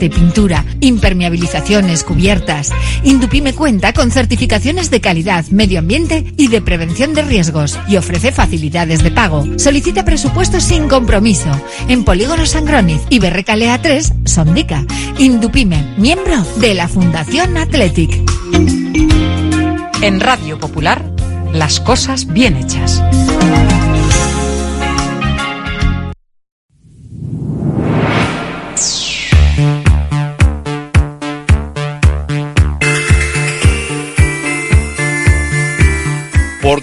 soporte, pintura, impermeabilizaciones, cubiertas. Indupime cuenta con certificaciones de calidad, medio ambiente y de prevención de riesgos y ofrece facilidades de pago. Solicita presupuestos sin compromiso en Polígono Sangroniz y Berrecalea 3, Sondica. Indupime, miembro de la Fundación Athletic. En Radio Popular, las cosas bien hechas.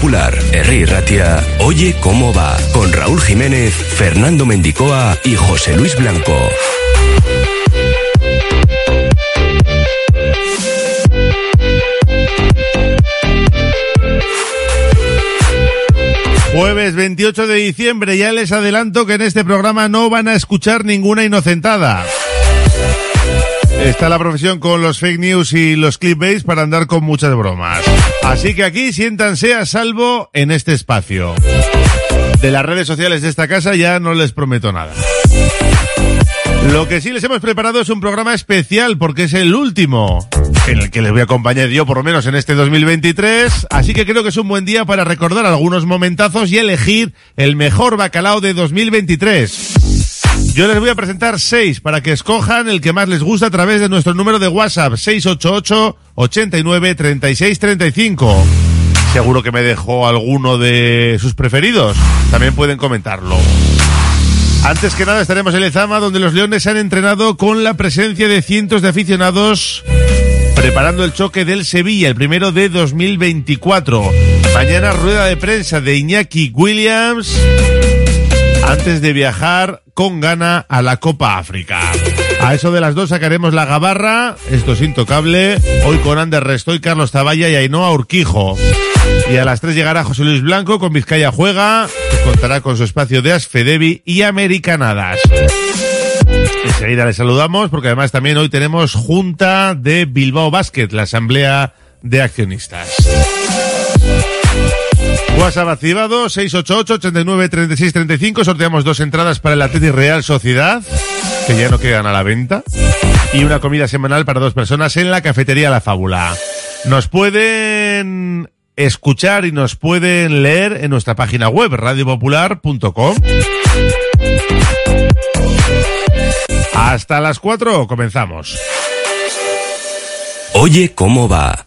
Popular, Herri Ratia, Oye cómo va, con Raúl Jiménez, Fernando Mendicoa y José Luis Blanco. Jueves 28 de diciembre, ya les adelanto que en este programa no van a escuchar ninguna inocentada. Está la profesión con los fake news y los clickbaits para andar con muchas bromas. Así que aquí siéntanse a salvo en este espacio. De las redes sociales de esta casa ya no les prometo nada. Lo que sí les hemos preparado es un programa especial porque es el último en el que les voy a acompañar yo por lo menos en este 2023, así que creo que es un buen día para recordar algunos momentazos y elegir el mejor bacalao de 2023. Yo les voy a presentar seis para que escojan el que más les gusta a través de nuestro número de WhatsApp 688 89 36 35. Seguro que me dejó alguno de sus preferidos. También pueden comentarlo. Antes que nada estaremos en Lezama, donde los Leones se han entrenado con la presencia de cientos de aficionados preparando el choque del Sevilla, el primero de 2024. Mañana rueda de prensa de Iñaki Williams antes de viajar con gana a la Copa África. A eso de las dos sacaremos la gabarra, esto es intocable, hoy con Ander Restoy, Carlos Taballa y Ainhoa Urquijo. Y a las tres llegará José Luis Blanco con Vizcaya Juega, contará con su espacio de Asfedevi y Americanadas. Enseguida les saludamos porque además también hoy tenemos Junta de Bilbao Basket, la asamblea de accionistas. WhatsApp activado 688 89 36 35. Sorteamos dos entradas para el Atleti Real Sociedad, que ya no quedan a la venta. Y una comida semanal para dos personas en la cafetería La Fábula. Nos pueden escuchar y nos pueden leer en nuestra página web radiopopular.com. Hasta las 4 comenzamos. Oye cómo va.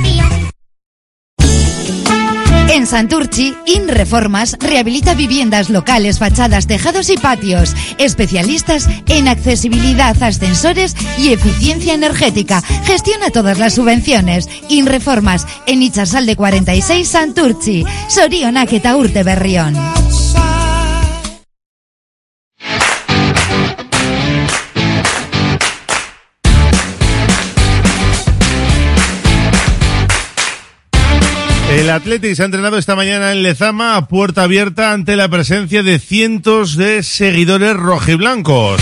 En Santurchi, InReformas rehabilita viviendas locales, fachadas, tejados y patios. Especialistas en accesibilidad, ascensores y eficiencia energética. Gestiona todas las subvenciones. InReformas en Itzarsalde 46 Santurchi. Sorionak eta urte berrión. Athletic se ha entrenado esta mañana en Lezama a puerta abierta ante la presencia de cientos de seguidores rojiblancos.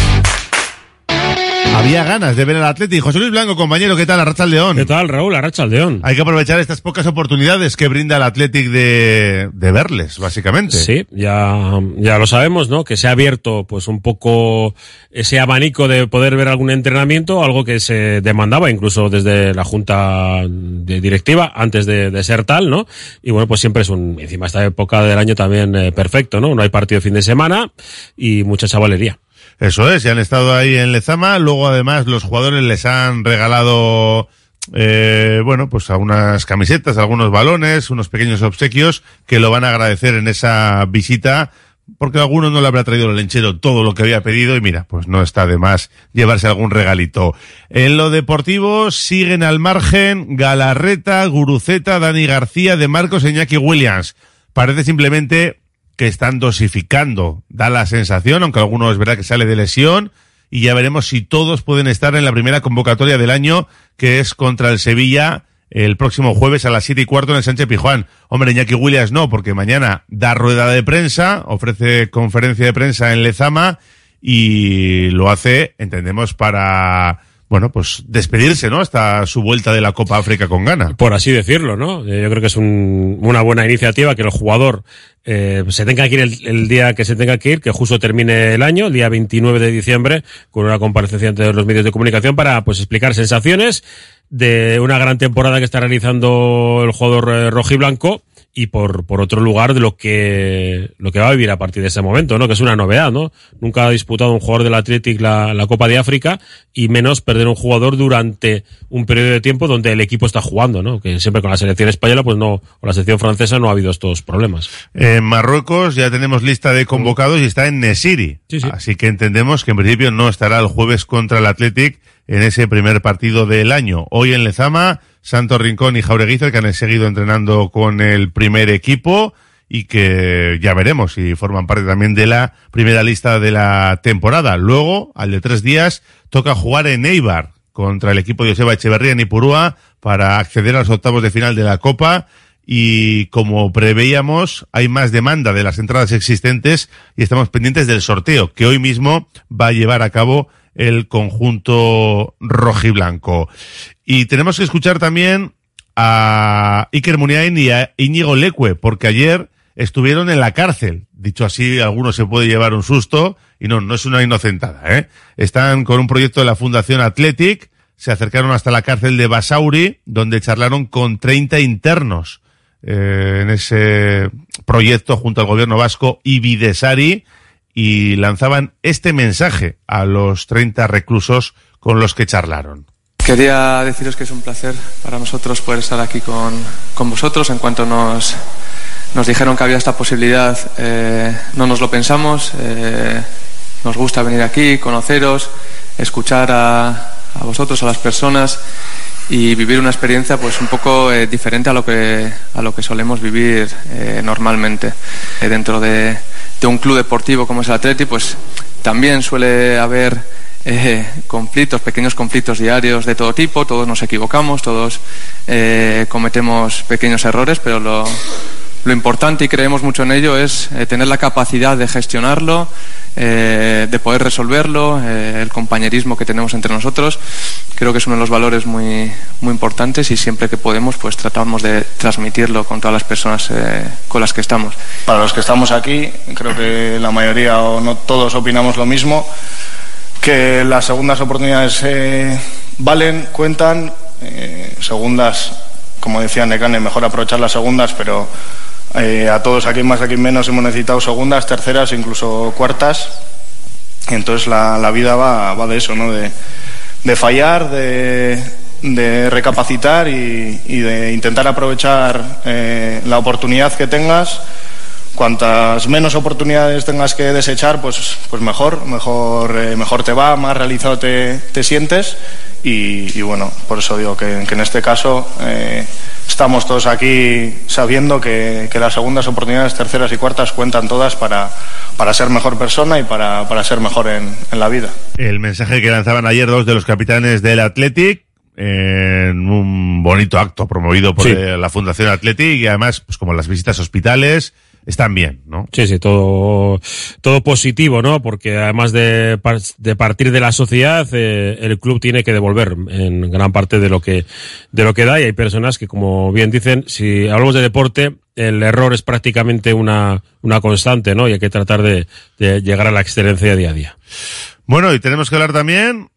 Había ganas de ver al Athletic. José Luis Blanco, compañero, ¿qué tal? Arracha León. ¿Qué tal, Raúl? Arracha León. Hay que aprovechar estas pocas oportunidades que brinda el Athletic de, de verles, básicamente. Sí, ya, ya lo sabemos, ¿no? Que se ha abierto, pues, un poco ese abanico de poder ver algún entrenamiento, algo que se demandaba incluso desde la junta de directiva, antes de, de ser tal, ¿no? Y bueno, pues siempre es un, encima esta época del año también eh, perfecto, ¿no? No hay partido de fin de semana y mucha chavalería. Eso es, y han estado ahí en Lezama. Luego, además, los jugadores les han regalado, eh, bueno, pues algunas camisetas, algunos balones, unos pequeños obsequios que lo van a agradecer en esa visita. Porque alguno no le habrá traído el lenchero todo lo que había pedido y mira, pues no está de más llevarse algún regalito. En lo deportivo siguen al margen Galarreta, Guruceta, Dani García, De Marcos, Iñaki Williams. Parece simplemente que están dosificando, da la sensación, aunque alguno es verdad que sale de lesión, y ya veremos si todos pueden estar en la primera convocatoria del año, que es contra el Sevilla el próximo jueves a las siete y cuarto en el Sánchez Pijuán. Hombre, Iñaki Williams no, porque mañana da rueda de prensa, ofrece conferencia de prensa en Lezama, y lo hace, entendemos, para bueno, pues despedirse, ¿no? Hasta su vuelta de la Copa África con Ghana. Por así decirlo, ¿no? Eh, Yo creo que es un- una buena iniciativa que el jugador eh, se tenga que ir el, el día que se tenga que ir, que justo termine el año, el día 29 de diciembre, con una comparecencia ante los medios de comunicación para pues explicar sensaciones de una gran temporada que está realizando el jugador eh, rojiblanco y por, por otro lugar de lo que, lo que va a vivir a partir de ese momento, ¿no? Que es una novedad, ¿no? Nunca ha disputado un jugador del Athletic la, la Copa de África y menos perder un jugador durante un periodo de tiempo donde el equipo está jugando, ¿no? Que siempre con la selección española, pues no, o la selección francesa no ha habido estos problemas. En Marruecos ya tenemos lista de convocados y está en Nesiri. Sí, sí. Así que entendemos que en principio no estará el jueves contra el Athletic en ese primer partido del año. Hoy en Lezama, Santos Rincón y Jaureguizar que han seguido entrenando con el primer equipo y que ya veremos si forman parte también de la primera lista de la temporada. Luego, al de tres días, toca jugar en Eibar contra el equipo de Joseba Echeverría en Ipurúa para acceder a los octavos de final de la Copa y como preveíamos, hay más demanda de las entradas existentes y estamos pendientes del sorteo que hoy mismo va a llevar a cabo el conjunto rojiblanco. Y tenemos que escuchar también a Iker Muniain y a Íñigo Leque, porque ayer estuvieron en la cárcel. Dicho así, alguno se puede llevar un susto y no, no es una inocentada, ¿eh? Están con un proyecto de la Fundación Athletic, se acercaron hasta la cárcel de Basauri, donde charlaron con 30 internos eh, en ese proyecto junto al gobierno vasco y y lanzaban este mensaje a los 30 reclusos con los que charlaron. Quería deciros que es un placer para nosotros poder estar aquí con, con vosotros. En cuanto nos, nos dijeron que había esta posibilidad, eh, no nos lo pensamos. eh, nos gusta venir aquí, conoceros, escuchar a, a vosotros, a las personas y vivir una experiencia pues un poco eh, diferente a lo que a lo que solemos vivir normalmente dentro de, de un club deportivo como es el Atleti pues también suele haber eh, conflictos pequeños conflictos diarios de todo tipo todos nos equivocamos todos eh, cometemos pequeños errores pero lo importante y creemos mucho en ello es eh, tener la capacidad de gestionarlo, eh, de poder resolverlo, el compañerismo que tenemos entre nosotros. Creo que es uno de los valores muy, muy importantes y siempre que podemos pues tratamos de transmitirlo con todas las personas con las que estamos. Para los que estamos aquí, creo que la mayoría o no todos opinamos lo mismo, que las segundas oportunidades eh, valen, cuentan, eh, segundas, como decía Necane, mejor aprovechar las segundas, pero eh, a todos aquí más, aquí menos hemos necesitado segundas, terceras, incluso cuartas. Y entonces la, la vida va, va de eso, ¿no? De, de fallar, de, de recapacitar y, de intentar aprovechar eh, la oportunidad que tengas. Cuantas menos oportunidades tengas que desechar, pues, pues mejor, mejor, eh, mejor te va, más realizado te, te sientes. Y, y bueno, por eso digo que, que en este caso eh, estamos todos aquí sabiendo que, que las segundas oportunidades, terceras y cuartas cuentan todas para, para ser mejor persona y para, para ser mejor en, en la vida. El mensaje que lanzaban ayer dos de los capitanes del Athletic en un bonito acto promovido por Sí. eh, la Fundación Athletic y además, pues como las visitas a hospitales, están bien, ¿no? Sí, sí, todo, todo positivo, ¿no? Porque además de, de partir de la sociedad, eh, el club tiene que devolver en gran parte de lo que, de lo que da y hay personas que, como bien dicen, si hablamos de deporte, el error es prácticamente una, una constante, ¿no? Y hay que tratar de, de llegar a la excelencia día a día. Bueno, y tenemos que hablar también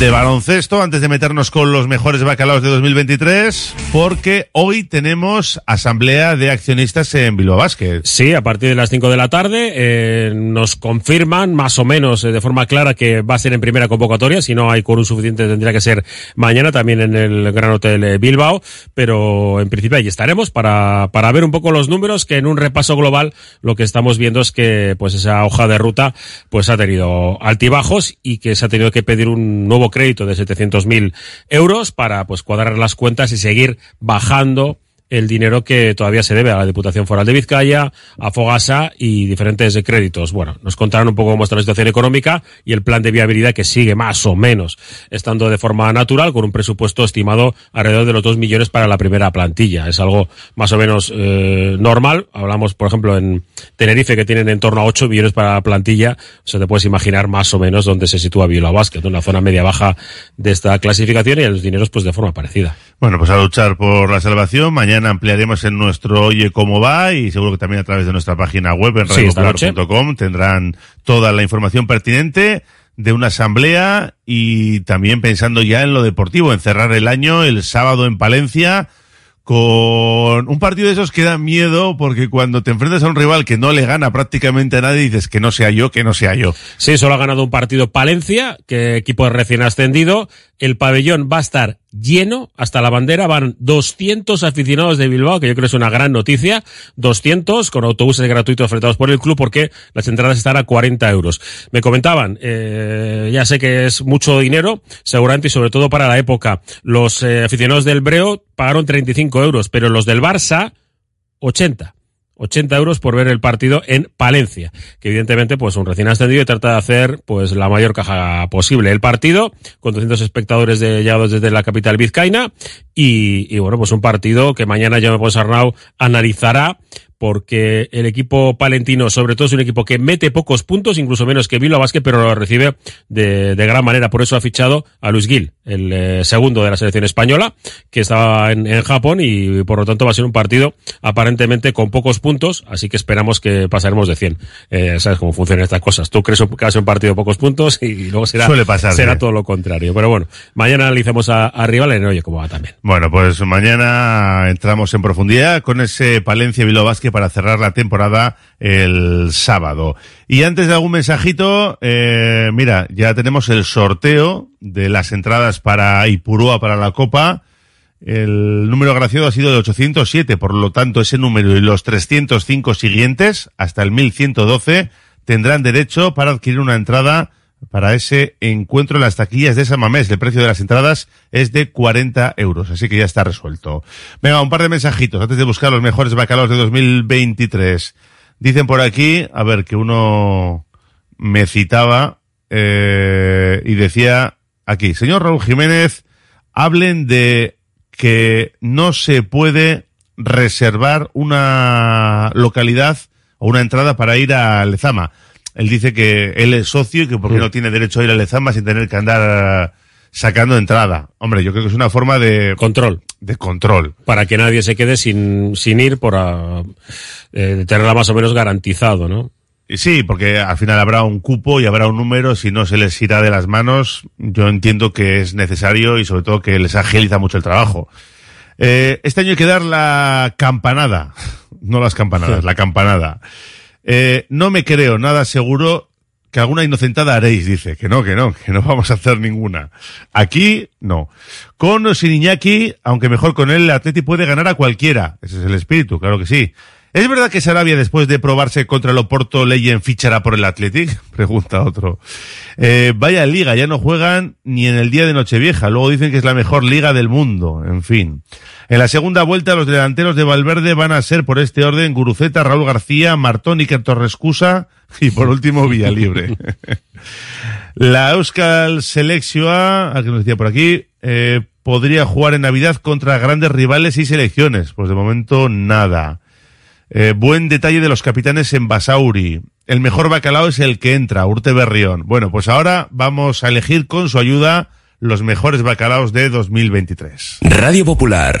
de baloncesto antes de meternos con los mejores bacalaos de 2023, porque hoy tenemos asamblea de accionistas en Bilbao Basket. Sí, a partir de las 5 de la tarde eh, nos confirman más o menos eh, de forma clara que va a ser en primera convocatoria, si no hay quórum suficiente tendría que ser mañana también en el Gran Hotel eh, Bilbao, pero en principio ahí estaremos para, para ver un poco los números que en un repaso global lo que estamos viendo es que pues esa hoja de ruta pues ha tenido altibajos y que se ha tenido que pedir un crédito de 700.000 euros para pues cuadrar las cuentas y seguir bajando el dinero que todavía se debe a la Diputación Foral de Vizcaya, a Fogasa y diferentes créditos. Bueno, nos contarán un poco cómo está la situación económica y el plan de viabilidad que sigue más o menos estando de forma natural con un presupuesto estimado alrededor de los 2 millones para la primera plantilla. Es algo más o menos eh, normal. Hablamos, por ejemplo, en Tenerife que tienen en torno a 8 millones para la plantilla. O sea, te puedes imaginar más o menos dónde se sitúa Bilbao Basket, una zona media-baja de esta clasificación y los dineros pues de forma parecida. Bueno, pues a luchar por la salvación. Mañana ampliaremos en nuestro Oye Cómo Va y seguro que también a través de nuestra página web en Sí, radiopopular.com tendrán toda la información pertinente de una asamblea y también pensando ya en lo deportivo, en cerrar el año el sábado en Palencia con un partido de esos que da miedo porque cuando te enfrentas a un rival que no le gana prácticamente a nadie dices que no sea yo, que no sea yo. Sí, solo ha ganado un partido Palencia, que equipo recién ascendido. El pabellón va a estar lleno hasta la bandera. Van 200 aficionados de Bilbao, que yo creo es una gran noticia. 200 con autobuses gratuitos ofertados por el club porque las entradas están a 40 euros. Me comentaban, eh, ya sé que es mucho dinero, seguramente y sobre todo para la época. Los eh, aficionados del Breo pagaron 35 euros, pero los del Barça, 80. 80 euros por ver el partido en Palencia, que evidentemente pues un recién ascendido y trata de hacer pues la mayor caja posible. El partido con 200 espectadores de, llegados desde la capital vizcaína y, y bueno pues un partido que mañana Jaume Ponsarnau analizará porque el equipo palentino, sobre todo, es un equipo que mete pocos puntos, incluso menos que Bilbao Basket, pero lo recibe de, de gran manera. Por eso ha fichado a Luis Gil, el eh, segundo de la selección española, que estaba en, en Japón y por lo tanto va a ser un partido aparentemente con pocos puntos, así que esperamos que pasaremos de 100. Eh, sabes cómo funcionan estas cosas. Tú crees que va a ser un partido de pocos puntos y luego será, Suele pasar, será sí. todo lo contrario. Pero bueno, mañana analizamos a, a rival en Oye cómo va también. Bueno, pues mañana entramos en profundidad con ese Palencia Bilbao Para cerrar la temporada el sábado. Y antes de algún mensajito, eh, mira, ya tenemos el sorteo de las entradas para Ipurúa para la Copa. El número agraciado ha sido de 807, por lo tanto ese número y los 305 siguientes, hasta el 1112, tendrán derecho para adquirir una entrada para ese encuentro en las taquillas de San Mamés. El precio de las entradas es de 40 euros, así que ya está resuelto. Venga, un par de mensajitos antes de buscar los mejores bacalaos de 2023. Dicen por aquí, a ver, que uno me citaba eh, y decía aquí, señor Raúl Jiménez, hablen de que no se puede reservar una localidad o una entrada para ir a Lezama. Él dice que él es socio y que por qué Mm. no tiene derecho a ir a Lezama sin tener que andar sacando entrada. Hombre, yo creo que es una forma de Control. de control. Para que nadie se quede sin, sin ir por ah, eh, tenerla más o menos garantizado, ¿no? Y Sí, porque al final habrá un cupo y habrá un número, si no se les irá de las manos, yo entiendo que es necesario y sobre todo que les agiliza mucho el trabajo. Eh, este año hay que dar la campanada, no las campanadas, la campanada. Eh, no me creo nada seguro que alguna inocentada haréis, dice. Que no, que no, que no vamos a hacer ninguna. Aquí, no. Con o sin aunque mejor con él, el Atleti puede ganar a cualquiera. Ese es el espíritu, claro que sí. ¿Es verdad que Sarabia, después de probarse contra el Oporto, Leyen fichará por el Athletic? Pregunta otro. Eh, vaya liga, ya no juegan ni en el día de Nochevieja. Luego dicen que es la mejor liga del mundo. En fin. En la segunda vuelta, los delanteros de Valverde van a ser, por este orden, Guruceta, Raúl García, Martón, Iker Torrescusa y, por último, Villalibre. la Euskal Selección, a que nos decía por aquí, eh, podría jugar en Navidad contra grandes rivales y selecciones. Pues de momento, nada. Eh, buen detalle de los capitanes en Basauri. El mejor bacalao es el que entra, Urte Berrión. Bueno, pues ahora vamos a elegir con su ayuda los mejores bacalaos de 2023. Radio Popular,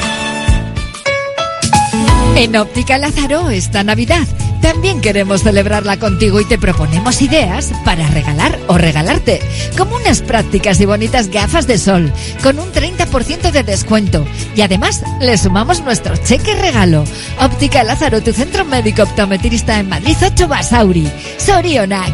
En Óptica Lázaro esta Navidad también queremos celebrarla contigo y te proponemos ideas para regalar o regalarte, como unas prácticas y bonitas gafas de sol, con un 30% de descuento. Y además le sumamos nuestro cheque regalo. Óptica Lázaro, tu centro médico optometrista en Madrid 8 Basauri. Sorionac.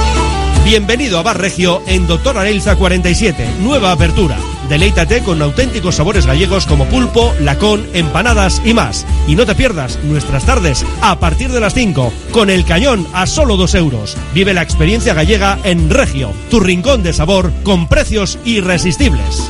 Bienvenido a Bar Regio en Doctor Arelza 47, nueva apertura. Deleítate con auténticos sabores gallegos como pulpo, lacón, empanadas y más. Y no te pierdas nuestras tardes a partir de las 5, con el cañón a solo 2 euros. Vive la experiencia gallega en Regio, tu rincón de sabor con precios irresistibles.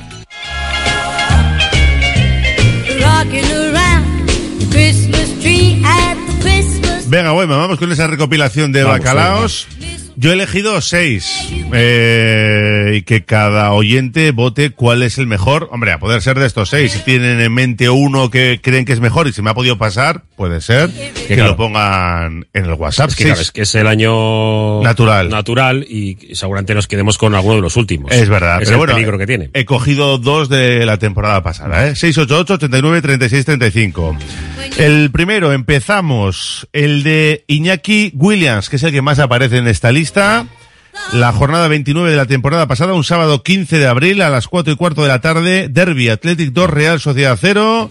Venga, bueno, vamos con esa recopilación de Vamos, bacalaos. Yo he elegido seis. Eh, y que cada oyente vote cuál es el mejor. Hombre, a poder ser de estos seis. Si tienen en mente uno que creen que es mejor y se me ha podido pasar, puede ser que claro. lo pongan en el WhatsApp. Es que, claro, es que es el año Natural. natural y seguramente nos quedemos con alguno de los últimos. Es verdad, Es pero el bueno, peligro que tiene. he cogido dos de la temporada pasada, ¿eh? 688 89 36 35. El primero, empezamos, el de Iñaki Williams, que es el que más aparece en esta lista. La jornada 29 de la temporada pasada, un sábado 15 de abril a las 4 y cuarto de la tarde, Derby Athletic 2, Real Sociedad 0.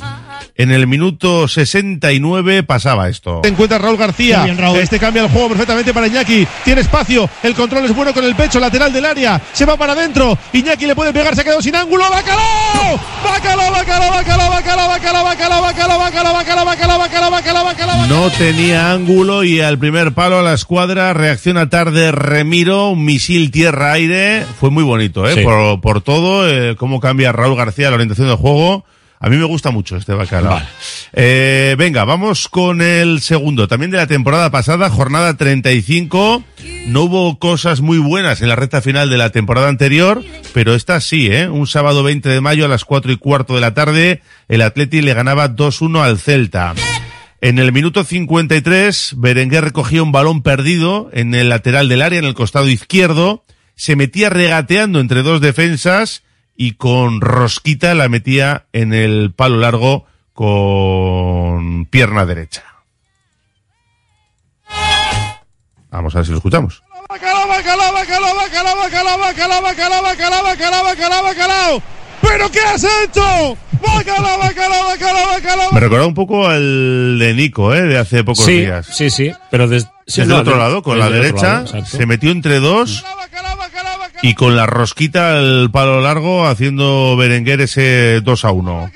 En el minuto 69 pasaba esto. Encuentra Raúl García. Este cambia el juego perfectamente para Iñaki. Tiene espacio. El control es bueno con el pecho lateral del área. Se va para adentro. Iñaki le puede pegar. Se ha quedado sin ángulo. ¡Bacalao! ¡Bacalao, bacalao, bacalao, bacalao, bacalao, bacalao, bacalao, bacalao, bacalao, bacalao, bacalao, bacalao, bacalao! No tenía ángulo y al primer palo a la escuadra reacciona tarde Remiro, un misil tierra-aire. Fue muy bonito, ¿eh? Sí. Por, por todo, eh, cómo cambia Raúl García la orientación del juego. A mí me gusta mucho este bacalao. Eh, venga, vamos con el segundo. También de la temporada pasada, jornada 35. No hubo cosas muy buenas en la recta final de la temporada anterior, pero esta sí, ¿eh? Un sábado 20 de mayo a las 4 y cuarto de la tarde, el Atleti le ganaba 2-1 al Celta. En el minuto 53, Berenguer recogía un balón perdido en el lateral del área, en el costado izquierdo, se metía regateando entre dos defensas y con rosquita la metía en el palo largo con pierna derecha. Vamos a ver si lo escuchamos. Bacalao, bacalao, bacalao, bacalao, bacalao, bacalao, bacalao, bacalao, bacalao, bacalao, bacalao. ¿Pero qué has hecho? Bacalao, bacalao, bacalao, bacalao. Me recordaba un poco al de Nico, ¿eh? De hace pocos Sí, días. sí, sí, pero des- sí, Desde no, el otro de- lado, con la derecha, lado, se metió entre dos y con la rosquita al palo largo haciendo Berenguer ese 2 a 1.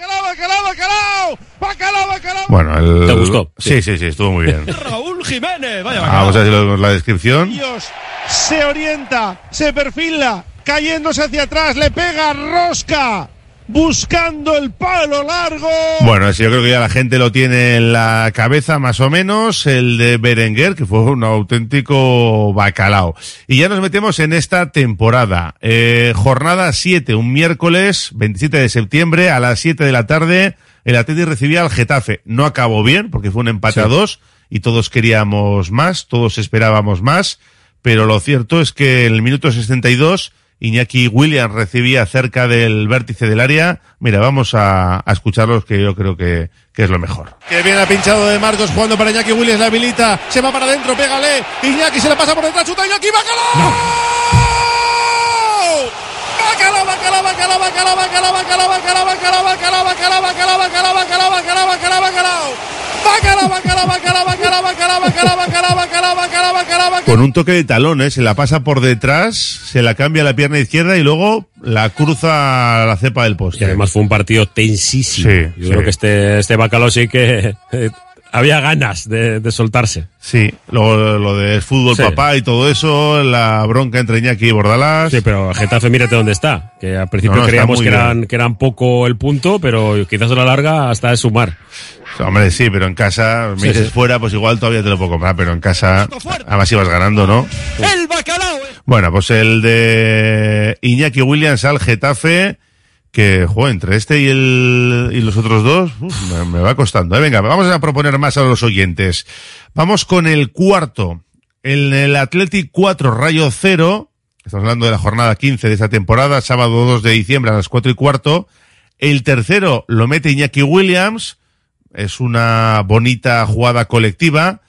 Bueno, el... ¿Te gustó? Sí, sí, sí, estuvo muy bien. Raúl Jiménez, vaya Vamos a ver si lo vemos la descripción. Dios, se orienta, se perfila, cayéndose hacia atrás, le pega rosca, buscando el palo largo. Bueno, yo creo que ya la gente lo tiene en la cabeza más o menos, el de Berenguer, que fue un auténtico bacalao. Y ya nos metemos en esta temporada. Eh, jornada 7, un miércoles 27 de septiembre a las 7 de la tarde, el Atleti recibía al Getafe. No acabó bien, porque fue un empate a dos y todos queríamos más, todos esperábamos más, pero lo cierto es que en el minuto 62 Iñaki Williams recibía cerca del vértice del área. Mira, vamos a, a escucharlos que yo creo que, que es lo mejor. Que viene a pinchado de Marcos jugando para Iñaki Williams, la habilita, se va para adentro, pégale, Iñaki se la pasa por detrás, chuta Iñaki, bacalao. Bacalao, bacalao, bacalao, bacalao, bacalao, bacalao, bacalao, bacalao, bacalao, bacalao, bacalao, bacalao, bacalao, bacalao, bacalao, bacalao. Bacalao, Con un toque de talón, ¿eh? se la pasa por detrás, se la cambia a la pierna izquierda y luego la cruza a la cepa del poste. Y además fue un partido tensísimo. Sí, Yo sí. creo que este, este bacalao sí que eh, había ganas de, de soltarse. Sí, luego lo de fútbol Sí. papá y todo eso, la bronca entre Iñaki y Bordalás. Sí, pero Getafe, mírate dónde está. Que al principio No, no, creíamos que bien. eran, que eran poco el punto, pero quizás a la larga hasta es sumar. Hombre, sí, pero en casa, me Sí, dices sí. fuera, pues igual todavía te lo puedo comprar, pero en casa, además ibas ganando, ¿no? El bacalao. Bueno, pues el de Iñaki Williams al Getafe, que, jo, entre este y el, y los otros dos, uf, me, me va costando. ¿eh? Venga, vamos a proponer más a los oyentes. Vamos con el cuarto. En el Athletic 4 Rayo 0, estamos hablando de la jornada 15 de esa temporada, sábado 2 de diciembre a las 4 y cuarto. El tercero lo mete Iñaki Williams, es una bonita jugada colectiva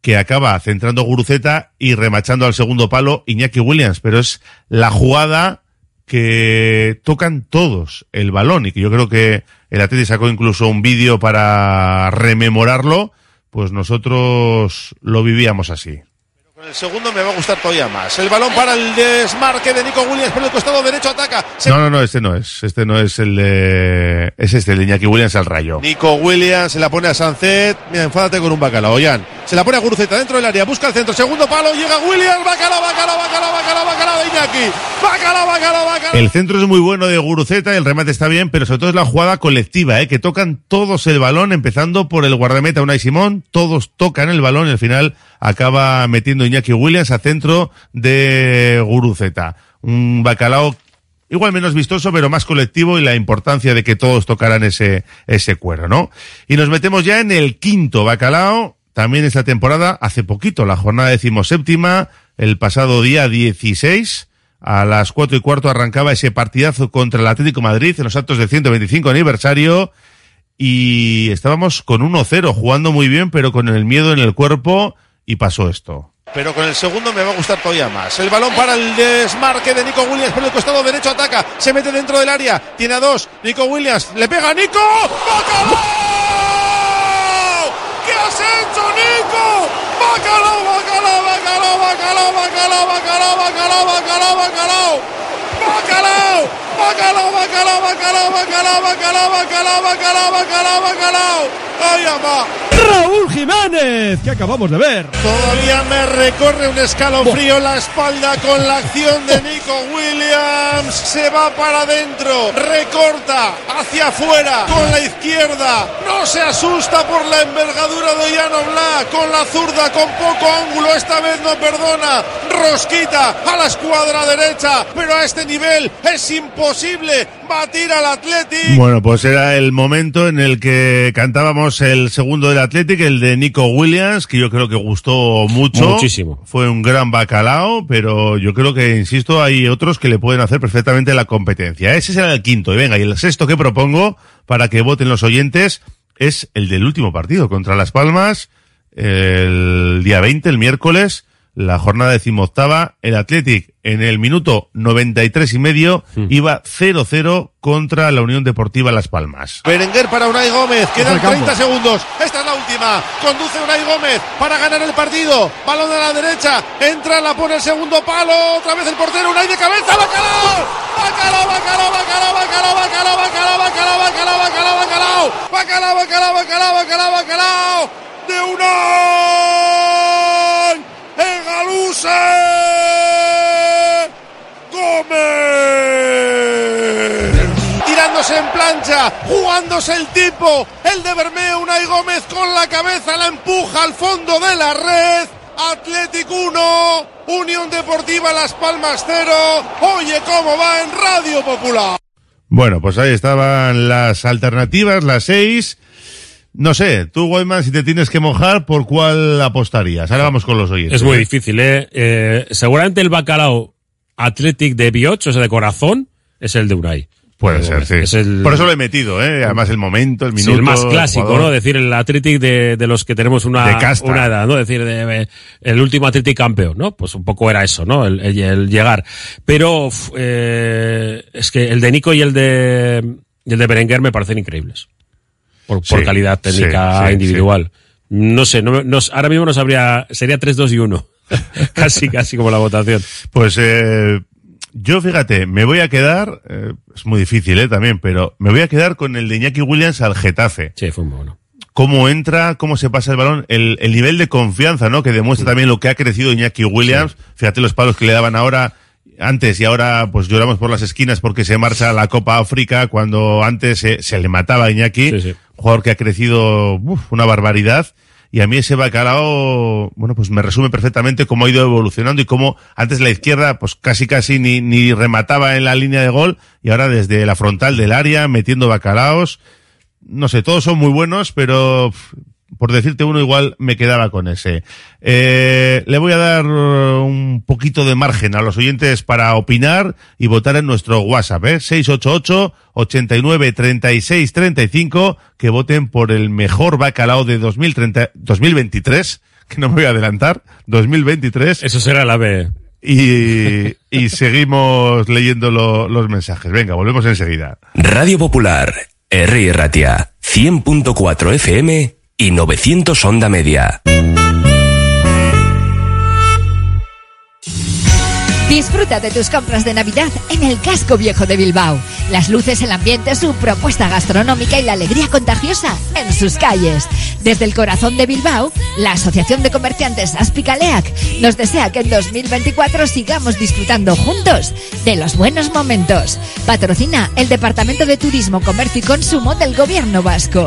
que acaba centrando Guruceta y remachando al segundo palo Iñaki Williams, pero es la jugada que tocan todos el balón y que yo creo que el Atleti sacó incluso un vídeo para rememorarlo, pues nosotros lo vivíamos así. Con el segundo me va a gustar todavía más. El balón para el desmarque de Nico Williams por el costado derecho ataca. Se- No, no, no, este no es, este no es el de, es este, el de Iñaki Williams al rayo. Nico Williams se la pone a Sancet. Mira, enfádate con un bacalao, Jan. Se la pone a Guruceta dentro del área, busca el centro, segundo palo, llega Williams, bacalao, bacalao, bacalao, bacalao, bacalao de Iñaki. Bacalao, bacalao, bacalao. El centro es muy bueno de Guruceta, el remate está bien, pero sobre todo es la jugada colectiva, ¿eh? que tocan todos el balón, empezando por el guardameta Unai Simón, todos tocan el balón y al final acaba metiendo Iñaki Williams a centro de Guruceta. Un bacalao igual menos vistoso, pero más colectivo y la importancia de que todos tocaran ese, ese cuero, ¿no? Y nos metemos ya en el quinto bacalao, también esta temporada, hace poquito, la jornada decimoséptima, el pasado día 16, a las cuatro y cuarto arrancaba ese partidazo contra el Atlético de Madrid en los actos del 125 aniversario y estábamos con 1-0, jugando muy bien, pero con el miedo en el cuerpo y pasó esto. Pero con el segundo me va a gustar todavía más. El balón para el desmarque de Nico Williams por el costado derecho ataca. Se mete dentro del área. Tiene a dos. Nico Williams le pega a Nico. ¡Bacalao! has hecho, Nico! ¡Bacalao, bacalao, bacalao, bacalao, bacalao, bacalao, bacalao, bacalao, bacalao! ¡Bacalao! ¡Bacalao, bacalao, bacalao, bacalao, bacalao, bacalao, bacalao, bacalao, bacalao! ¡Ay, ama! Raúl Jiménez, que acabamos de ver. Todavía me recorre un escalofrío la espalda con la acción de Nico Williams. Se va para adentro, recorta hacia afuera con la izquierda. No se asusta por la envergadura de Llano Black. Con la zurda, con poco ángulo, esta vez no perdona. Rosquita a la escuadra derecha, pero a este nivel es imposible batir al Athletic. Bueno, pues era el momento en el que cantábamos el segundo del Athletic, el de Nico Williams, que yo creo que gustó mucho. Muchísimo. Fue un gran bacalao, pero yo creo que, insisto, hay otros que le pueden hacer perfectamente la competencia. Ese será el quinto. Y venga, y el sexto que propongo para que voten los oyentes es el del último partido contra Las Palmas, el día 20, el miércoles, la jornada decimoctava, el Athletic en el minuto 93 y medio iba 0-0 contra la Unión Deportiva Las Palmas. Berenguer para Unai Gómez, quedan Ojo al campo. 30 segundos. Esta es la última. Conduce Unai Gómez para ganar el partido. Balón a la derecha, entra, la pone el segundo palo. Otra vez el portero, Unai de cabeza. ¡Bacalao! ¡Bacalao, bacalao, bacalao, bacalao, bacalao, bacalao, bacalao, bacalao, bacalao, bacalao! ¡Bacalao, bacalao, bacalao, bacalao, bacalao! ¡De Unai! ¡El Galuse! ¡Gómez! Tirándose en plancha, jugándose el tipo, el de Bermeo, Unai Gómez con la cabeza, la empuja al fondo de la red. Atlético 1, Unión Deportiva Las Palmas 0. Oye cómo va en Radio Popular. Bueno, pues ahí estaban las alternativas, las seis. No sé, tú, Goldman, si te tienes que mojar, ¿por cuál apostarías? Ahora vamos con los oyentes. Es muy ¿eh? difícil, ¿eh? Eh, Seguramente el bacalao Athletic de Bioch, o sea, de corazón, es el de Unai. Puede ser, sí. Es el, Por eso lo he metido, ¿eh? Además, el momento, el sí, minuto. el más clásico. ¿no? Decir el Athletic de, de los que tenemos una, una edad, ¿no? Decir, de, de- el último Athletic campeón, ¿no? Pues un poco era eso, ¿no? El, el- el llegar. Pero eh, es que el de Nico y el de, y el de Berenguer me parecen increíbles. Por, por Sí, calidad técnica sí, sí, individual. No sé, no, no- ahora mismo no sabría, sería 3, 2 y 1. casi, casi como la votación. Pues eh, yo, fíjate, me voy a quedar, eh, es muy difícil, ¿eh? También, pero me voy a quedar con el de Iñaki Williams al Getafe. Sí, fue muy bueno. Cómo entra, cómo se pasa el balón, el, el nivel de confianza, ¿no? Que demuestra también lo que ha crecido Iñaki Williams. Fíjate los palos que le daban ahora, antes y ahora, pues lloramos por las esquinas porque se marcha a la Copa África, cuando antes se, se le mataba a Iñaki. Sí, sí. Jugador que ha crecido, uf, una barbaridad. Y a mí ese bacalao, bueno, pues me resume perfectamente cómo ha ido evolucionando y cómo antes la izquierda, pues casi casi ni, ni remataba en la línea de gol y ahora desde la frontal del área metiendo bacalaos. No sé, todos son muy buenos, pero por decirte uno igual me quedaba con ese. Eh, le voy a dar uh, un poquito de margen a los oyentes para opinar y votar en nuestro WhatsApp, ¿eh? 688 89 36 35 que voten por el mejor bacalao de 2030, 2023, que no me voy a adelantar, 2023. Eso será la B. Y, y seguimos leyendo lo- los mensajes. Venga, volvemos enseguida. Radio Popular, R. Ratia, 100.4 FM y 900 Onda Media. Disfruta de tus compras de Navidad en el casco viejo de Bilbao. Las luces, el ambiente, su propuesta gastronómica y la alegría contagiosa en sus calles. Desde el corazón de Bilbao, la Asociación de Comerciantes Aspicaleac nos desea que en 2024 sigamos disfrutando juntos de los buenos momentos. Patrocina el Departamento de Turismo, Comercio y Consumo del Gobierno Vasco.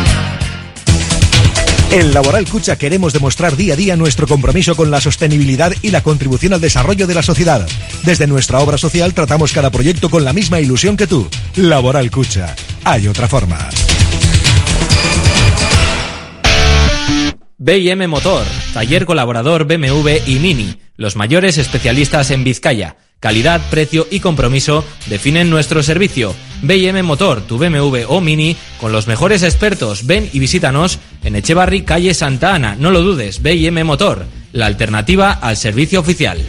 En Laboral Cucha queremos demostrar día a día nuestro compromiso con la sostenibilidad y la contribución al desarrollo de la sociedad. Desde nuestra obra social tratamos cada proyecto con la misma ilusión que tú. Laboral Cucha. Hay otra forma. BM Motor, taller colaborador BMW y Mini, los mayores especialistas en Vizcaya. Calidad, precio y compromiso definen nuestro servicio. BM Motor, tu BMW o Mini, con los mejores expertos. Ven y visítanos en Echevarri, calle Santa Ana. No lo dudes, BM Motor, la alternativa al servicio oficial.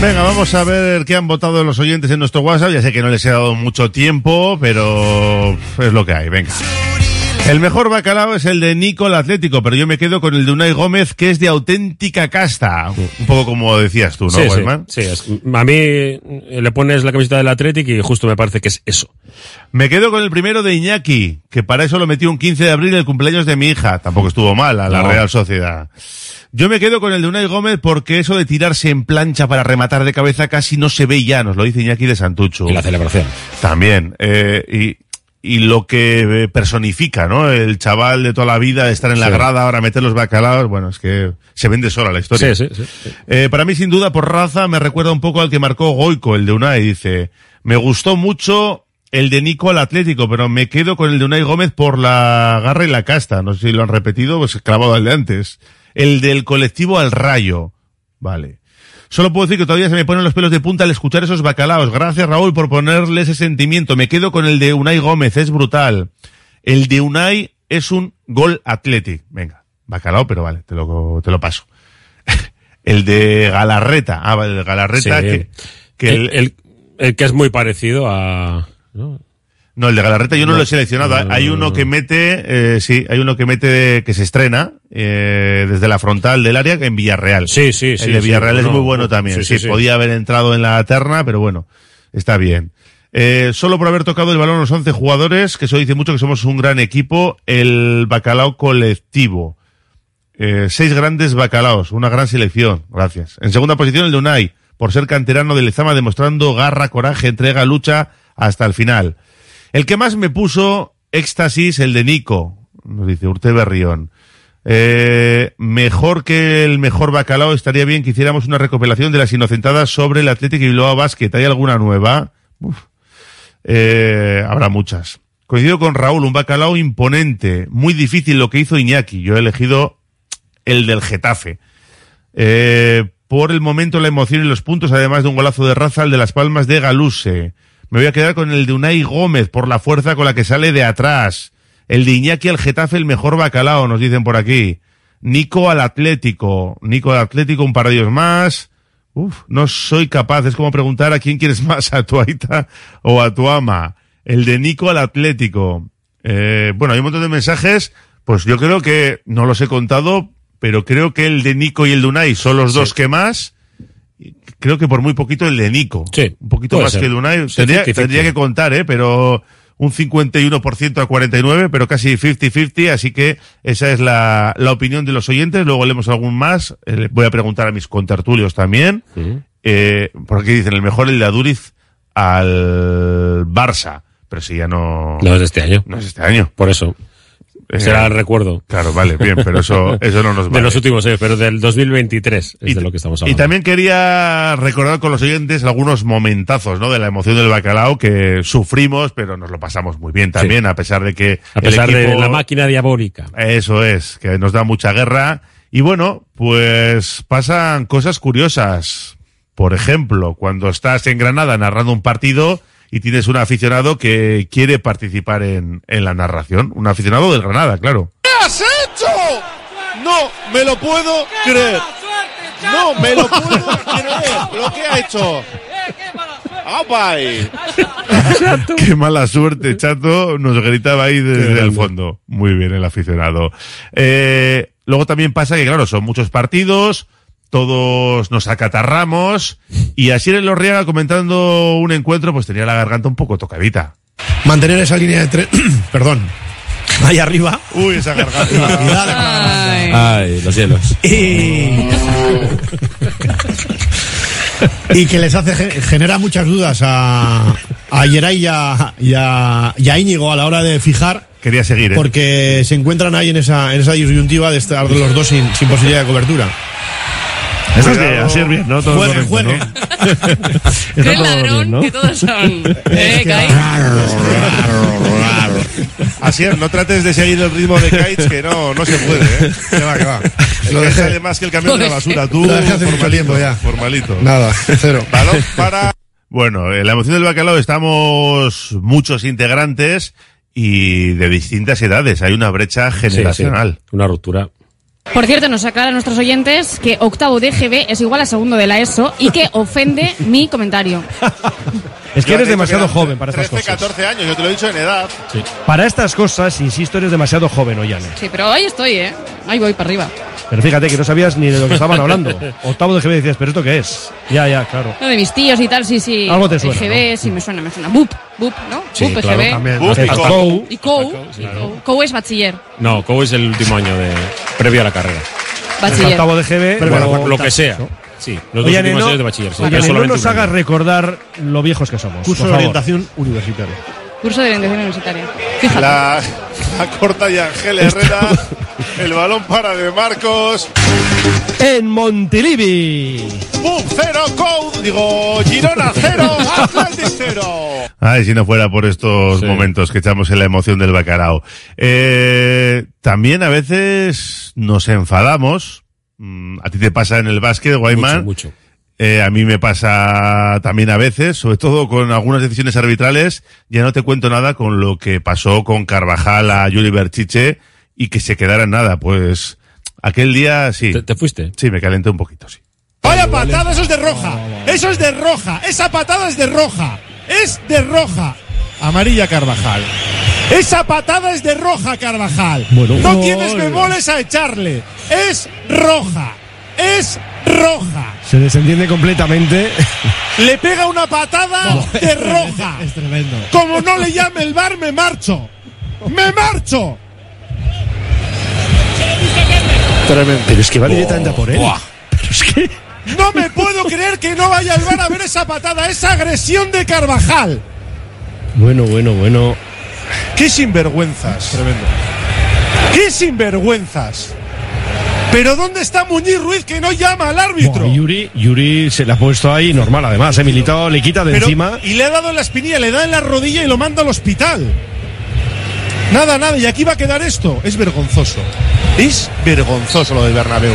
Venga, vamos a ver qué han votado los oyentes en nuestro WhatsApp. Ya sé que no les he dado mucho tiempo, pero es lo que hay. Venga. El mejor bacalao es el de Nico el Atlético, pero yo me quedo con el de Unai Gómez, que es de auténtica casta. Un poco como decías tú, ¿no, Sí, sí, sí, es- a mí eh, le pones la camiseta del Athletic y justo me parece que es eso. Me quedo con el primero de Iñaki, que para eso lo metió un 15 de abril el cumpleaños de mi hija. Tampoco estuvo mal a la No. Real Sociedad. Yo me quedo con el de Unai Gómez porque eso de tirarse en plancha para rematar de cabeza casi no se ve ya, nos lo dice Iñaki de Santucho. Y la celebración. También. eh, y, y lo que eh, personifica, ¿no? El chaval de toda la vida, estar en la Sí. grada, ahora meter los bacalaos, bueno, es que se vende sola la historia. Sí, sí, sí. Eh, para mí, sin duda, por raza, me recuerda un poco al que marcó Goico, el de Unai. Dice, me gustó mucho el de Nico al Atlético, pero me quedo con el de Unai Gómez por la garra y la casta. No sé si lo han repetido, pues clavado al de antes. El del colectivo al Rayo. Vale. Solo puedo decir que todavía se me ponen los pelos de punta al escuchar esos bacalaos. Gracias, Raúl, por ponerle ese sentimiento. Me quedo con el de Unai Gómez, es brutal. El de Unai es un gol Athletic. Venga, bacalao, pero vale, te lo, te lo paso. el de Galarreta. Ah, vale, el de Galarreta, Sí. que, que el, el, el- el que es muy parecido a... ¿no? No, el de Galarreta yo no, No, lo he seleccionado. no, hay no, uno no. que mete, eh, sí, hay uno que mete, que se estrena, eh, desde la frontal del área en Villarreal. Sí, sí, sí, El de sí, Villarreal es muy bueno también. sí, Sí, sí, sí. podía haber entrado en la terna, pero bueno, está bien. Eh, solo por haber tocado el balón los 11 jugadores, que eso dice mucho que somos un gran equipo, el bacalao colectivo. Eh, seis grandes bacalaos, una gran selección, gracias. En segunda posición el de Unai, por ser canterano de Lezama demostrando garra, coraje, entrega, lucha hasta el final. El que más me puso éxtasis, el de Nico, nos dice Urte Berrión. Eh, mejor que el mejor bacalao, estaría bien que hiciéramos una recopilación de las inocentadas sobre el Atlético y Bilbao Basket. ¿Hay alguna nueva? Uf. Eh, habrá muchas. Coincido con Raúl, un bacalao imponente, muy difícil lo que hizo Iñaki. Yo he elegido el del Getafe. Eh, por el momento, la emoción y los puntos, además de un golazo de raza, el de las palmas de Galuse. Me voy a quedar con el de Unai Gómez por la fuerza con la que sale de atrás. El de Iñaki al Getafe, el mejor bacalao, nos dicen por aquí. Nico al Atlético. Nico al Atlético, un par de ellos más. Uf, no soy capaz. Es como preguntar a quién quieres más, a tu aita o a tu ama. El de Nico al Atlético. Eh, bueno, hay un montón de mensajes. Pues yo creo que, no los he contado, pero creo que el de Nico y el de Unai son los dos que más. Creo que por muy poquito el de Nico. Sí, Un poquito más ser. que el Unai. Tendría, 50-50. tendría que contar, ¿eh? Pero un 51% a 49, pero casi 50-50, así que esa es la, la opinión de los oyentes. Luego leemos algún más. Eh, voy a preguntar a mis contertulios también. Eh, porque dicen el mejor el de Aduriz al Barça. Pero si ya no... No es de este año. No es este año. Por eso. Eh, Será el recuerdo. Claro, vale, bien, pero eso, eso no nos De vale. los últimos años, pero del 2023 es de lo que estamos Y hablando. también quería recordar con los oyentes algunos momentazos, ¿no? De la emoción del bacalao que sufrimos, pero nos lo pasamos muy bien también, a pesar de que... A el pesar de equipo- la máquina diabólica. Eso es, que nos da mucha guerra. Y bueno, pues pasan cosas curiosas. Por ejemplo, cuando estás en Granada narrando un partido y tienes un aficionado que quiere participar en, en la narración. Un aficionado del Granada, claro. ¿Qué has hecho? No me lo puedo creer. No me lo puedo creer. Lo que ha hecho. ¡Apay! Qué mala suerte, chato. Nos gritaba ahí desde el fondo. Muy bien, el aficionado. Eh, luego también pasa que, claro, son muchos partidos, todos nos acatarramos, y así en Lorriaga comentando un encuentro, pues tenía la garganta un poco tocadita. Mantener esa línea de tren. Perdón. Ahí arriba. Uy, esa garganta. Ay, los cielos. Y... y que les hace genera muchas dudas a, a Yeray y a, y, a, y a Íñigo a la hora de fijar Quería seguir, ¿eh? porque se encuentran ahí en esa, en esa disyuntiva de estar los dos sin, sin posibilidad de cobertura. Eso es que así es bien, ¿no? Todo Juegue, correcto. Qué ladrón, que todos son. Eh, Kai. Así es, no trates de seguir el ritmo de Kites, que no, no se puede, ¿eh? Que va, que va. Lo dejé. más que el camión de la basura. Tú, Lo tiempo ya. Formalito. Nada, cero. Balón para... Bueno, en la emoción del bacalao estamos muchos integrantes y de distintas edades. Hay una brecha generacional. Una ruptura. Por cierto, nos aclaran nuestros oyentes que octavo de GB es igual a segundo de la ESO y que ofende mi comentario. Es que Yo eres demasiado joven para estas 13, cosas. 14 años, yo te lo he dicho en edad. Para estas cosas, insisto, eres demasiado joven, Ollane. Sí, pero ahí estoy, ¿eh? Ahí voy para arriba. Pero fíjate que no sabías ni de lo que estaban hablando. Octavo de GB decías, ¿pero esto qué es? Ya, ya, claro. No, de mis tíos y tal, sí, sí. Algo te suena, GB, sí, me suena, me suena. BUP, BUP, ¿no? Sí, BUP, claro, GB. también. Buf y Cou. Cou. Y COU. Sí, claro. COU. Es bachiller. No, Cou es el último año de previo a la carrera. Bachiller. Octavo de GB. Pero bueno, lo que sea. Sí, los dos últimos no, años de bachiller. sí, pero no nos hagas recordar lo viejos que somos. Curso de orientación universitaria. Curso de orientación universitaria. Fíjate. La, la corta y Ángel Herrera. El balón para de Marcos. En Montilivi. ¡Bum! Cero, Code. Digo, Girona cero, Atlantic cero. Ay, si no fuera por estos momentos que echamos en la emoción del bacalao. Eh, también a veces nos enfadamos. Mm, A ti te pasa en el básquet, Guayman. Mucho, mucho. Eh, a mí me pasa también a veces, sobre todo con algunas decisiones arbitrales. Ya no te cuento nada con lo que pasó con Carvajal a Yuri Berchiche y que se quedara en nada. Pues aquel día sí. ¿Te, te fuiste? Sí, me calenté un poquito, sí. Vaya patada, eso es de roja. Eso es de roja. Esa patada es de roja. Es de roja. Amarilla Carvajal. Esa patada es de roja Carvajal. Bueno. no tienes bemoles a echarle. Es roja. Es roja. Se desentiende completamente. Le pega una patada de roja. Es tremendo. Como no le llame el bar, me marcho. ¡Me marcho! Pero es que va directamente a por él. Pero es que. No me puedo creer que no vaya al bar a ver esa patada, esa agresión de Carvajal. Bueno, bueno, bueno. ¡Qué sinvergüenzas! Tremendo. ¡Qué sinvergüenzas! Pero ¿dónde está Muñiz Ruiz que no llama al árbitro? Yuri, Yuri se le ha puesto ahí normal, además. He militado, le quita de Pero- encima. y le ha dado en la espinilla, le da en la rodilla y lo manda al hospital. Nada, nada, y aquí va a quedar esto. Es vergonzoso. Es vergonzoso lo del Bernabéu.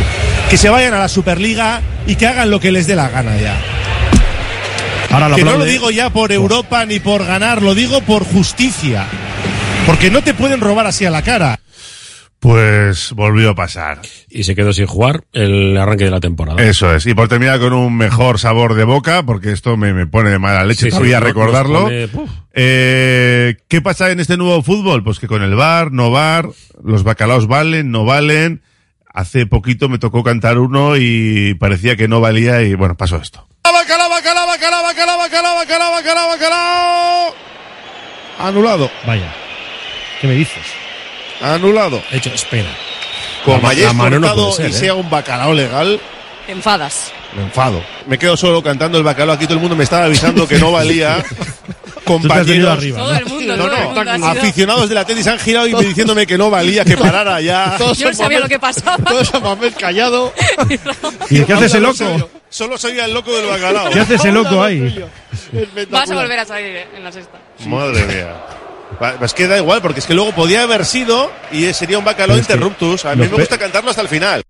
Que se vayan a la Superliga y que hagan lo que les dé la gana ya. Ahora que no lo digo ya por Europa ni por ganar, lo digo por justicia. Porque no te pueden robar así a la cara. Pues volvió a pasar. Y se quedó sin jugar el arranque de la temporada. Eso es. Y por terminar con un mejor sabor de boca, porque esto me, me pone de mala leche Sí, todavía recordarlo. pone-. Eh, ¿Qué pasa en este nuevo fútbol? Pues que con el bar, no bar, los bacalaos valen, no valen. Hace poquito me tocó cantar uno y parecía que no valía y bueno, pasó esto. Bacalao, bacalao, bacalao, bacalao, bacalao, bacalao, bacalao, bacalao. Anulado, Vaya. ¿Qué me dices? Anulado. De hecho, espera. Como hayáis no cortado puede ser, y ¿eh? sea un bacalao legal, Te enfadas. me enfado. Me quedo solo cantando el bacalao. Aquí todo el mundo me estaba avisando que no valía. Compañeros, arriba. Todo el mundo, no, todo el no, mundo ha sido- aficionados de la tenis han girado y me diciéndome que no valía, que parara ya. Yo no sabía lo que pasaba. Todos a Mamed callado. ¿Y qué haces el loco? Solo soy el loco del bacalao. ¿Qué haces el loco ahí? Vas a volver a salir en la sexta. Madre mía. Es que da igual, porque es que luego podía haber sido y sería un bacalao interruptus. A mí me gusta cantarlo hasta el final.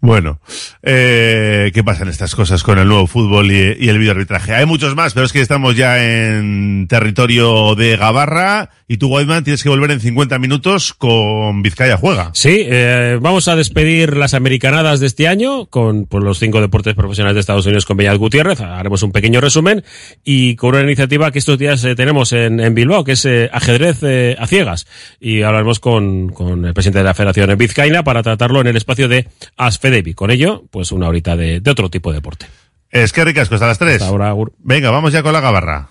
Bueno, eh, ¿qué pasan estas cosas con el nuevo fútbol y, y el videoarbitraje? Hay muchos más, pero es que estamos ya en territorio de Gabarra y tú, Whiteman, tienes que volver en 50 minutos con Vizcaya Juega. Sí, eh, vamos a despedir las americanadas de este año con pues, los cinco deportes profesionales de Estados Unidos con Beñat Gutiérrez. Haremos un pequeño resumen y con una iniciativa que estos días eh, tenemos en, Bilbao, que es eh, ajedrez eh, a ciegas. Y hablaremos con, el presidente de la Federación en Vizcaína para tratarlo en el espacio de Asfedevi. Con ello, pues una horita de, de otro tipo de deporte. Es que ricasco, hasta las tres. Ahora, Venga, vamos ya con la gabarra.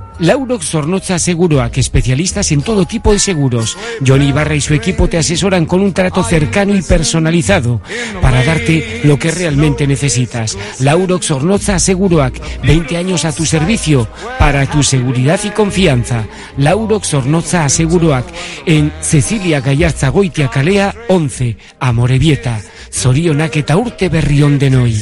Laurox Zornoza Seguroac, especialistas en todo tipo de seguros. Johnny Ibarra y su equipo te asesoran con un trato cercano y personalizado para darte lo que realmente necesitas. Laurox Zornoza Seguroac, 20 años a tu servicio para tu seguridad y confianza. Laurox Zornoza Seguroac en Cecilia Gallarza Goitia Calea 11, Amorebieta. Zorionak eta urte berrión de Noi.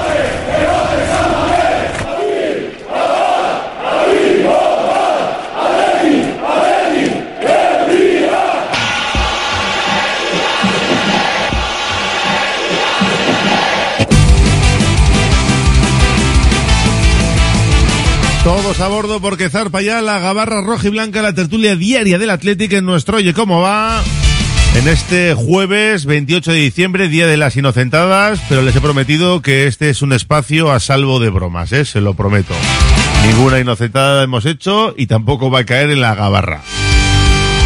A bordo porque zarpa ya la gabarra roja y blanca, la tertulia diaria del Atlético en nuestro Oye Cómo Va. En este jueves 28 de diciembre, Día de las Inocentadas, pero les he prometido que este es un espacio a salvo de bromas, ¿eh? se lo prometo. Ninguna inocentada hemos hecho y tampoco va a caer en la gabarra.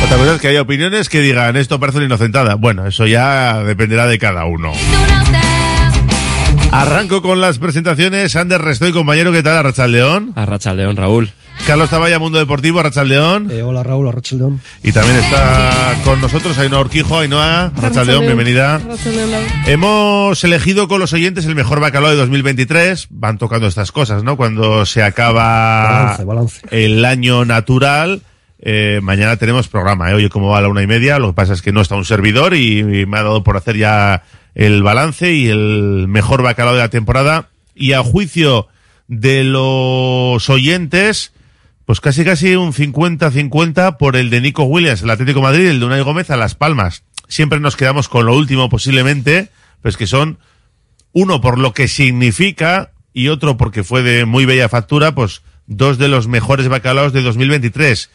Otra cosa es que hay opiniones que digan esto parece una inocentada. Bueno, eso ya dependerá de cada uno. Arranco con las presentaciones. Ander Restoy, compañero, ¿qué tal? Arrachal León. Arrachal León, Raúl. Carlos Taballa, Mundo Deportivo, Arrachal León. Eh, hola Raúl, Arrachal León. Y también está con nosotros Ainhoa Orquijo. Ainhoa, Arrachal León, bienvenida. Hemos elegido con los oyentes el mejor bacalao de 2023. Van tocando estas cosas, ¿no? Cuando se acaba balance, balance. el año natural. Eh, mañana tenemos programa, ¿eh? Oye, ¿cómo va a la una y media? Lo que pasa es que no está un servidor y, y me ha dado por hacer ya el balance y el mejor bacalao de la temporada. Y a juicio de los oyentes, pues casi casi un 50-50 por el de Nico Williams, el Atlético de Madrid, el de Unai Gómez a Las Palmas. Siempre nos quedamos con lo último posiblemente, pues que son uno por lo que significa y otro porque fue de muy bella factura, pues dos de los mejores bacalaos de 2023.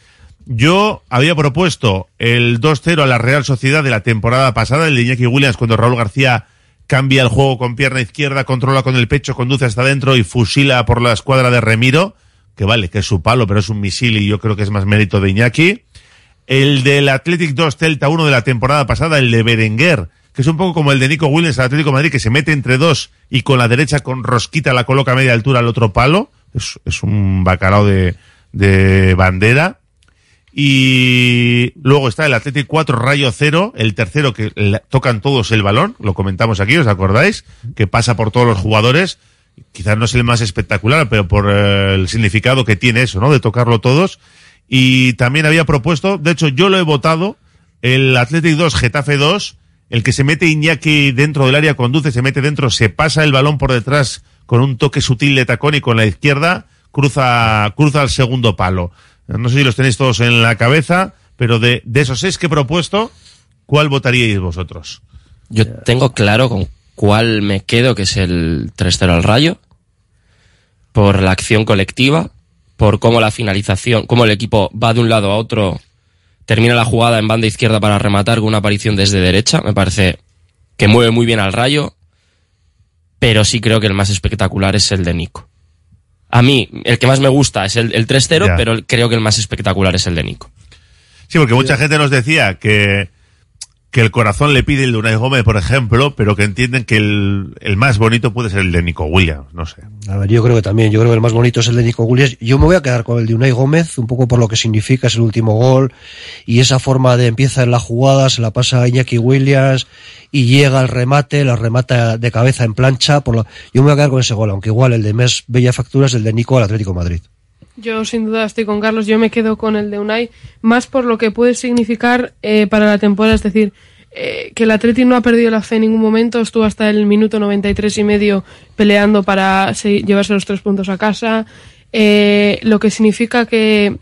Yo había propuesto el 2-0 a la Real Sociedad de la temporada pasada, el de Iñaki Williams, cuando Raúl García cambia el juego con pierna izquierda, controla con el pecho, conduce hasta adentro y fusila por la escuadra de Remiro, que vale, que es su palo, pero es un misil y yo creo que es más mérito de Iñaki. El del Athletic 2 Celta 1 de la temporada pasada, el de Berenguer, que es un poco como el de Nico Williams al Atlético de Madrid, que se mete entre dos y con la derecha con rosquita la coloca a media altura al otro palo. Es, es un bacalao de, de bandera. Y luego está el Atlético 4 Rayo 0, el tercero que tocan todos el balón, lo comentamos aquí, ¿os acordáis? Que pasa por todos los jugadores. Quizás no es el más espectacular, pero por eh, el significado que tiene eso, ¿no? De tocarlo todos. Y también había propuesto, de hecho yo lo he votado, el Athletic 2, Getafe 2, el que se mete Iñaki dentro del área, conduce, se mete dentro, se pasa el balón por detrás con un toque sutil de tacón y con la izquierda cruza, cruza al segundo palo. No sé si los tenéis todos en la cabeza, pero de, esos seis que he propuesto, ¿cuál votaríais vosotros? Yo tengo claro con cuál me quedo, que es el 3-0 al Rayo, por la acción colectiva, por cómo la finalización, cómo el equipo va de un lado a otro, termina la jugada en banda izquierda para rematar con una aparición desde derecha, me parece que mueve muy bien al Rayo, pero sí creo que el más espectacular es el de Nico. A mí, el que más me gusta es el, el 3-0, Ya. pero creo que el más espectacular es el de Nico. Sí, porque mucha gente nos decía que, que el corazón le pide el de Unai Gómez, por ejemplo, pero que entienden que el, el más bonito puede ser el de Nico Williams, no sé. A ver, yo creo que también, yo creo que el más bonito es el de Nico Williams. Yo me voy a quedar con el de Unai Gómez, un poco por lo que significa, es el último gol, y esa forma de empieza en la jugada, se la pasa a Iñaki Williams, y llega al remate, la remata de cabeza en plancha, por lo, yo me voy a quedar con ese gol, aunque igual el de más bella factura es el de Nico al Atlético Madrid. Yo sin duda estoy con Carlos, yo me quedo con el de Unai, más por lo que puede significar eh, para la temporada, es decir, eh, que el Atleti no ha perdido la fe en ningún momento, estuvo hasta el minuto 93 y medio peleando para se- llevarse los tres puntos a casa, eh, lo que significa que,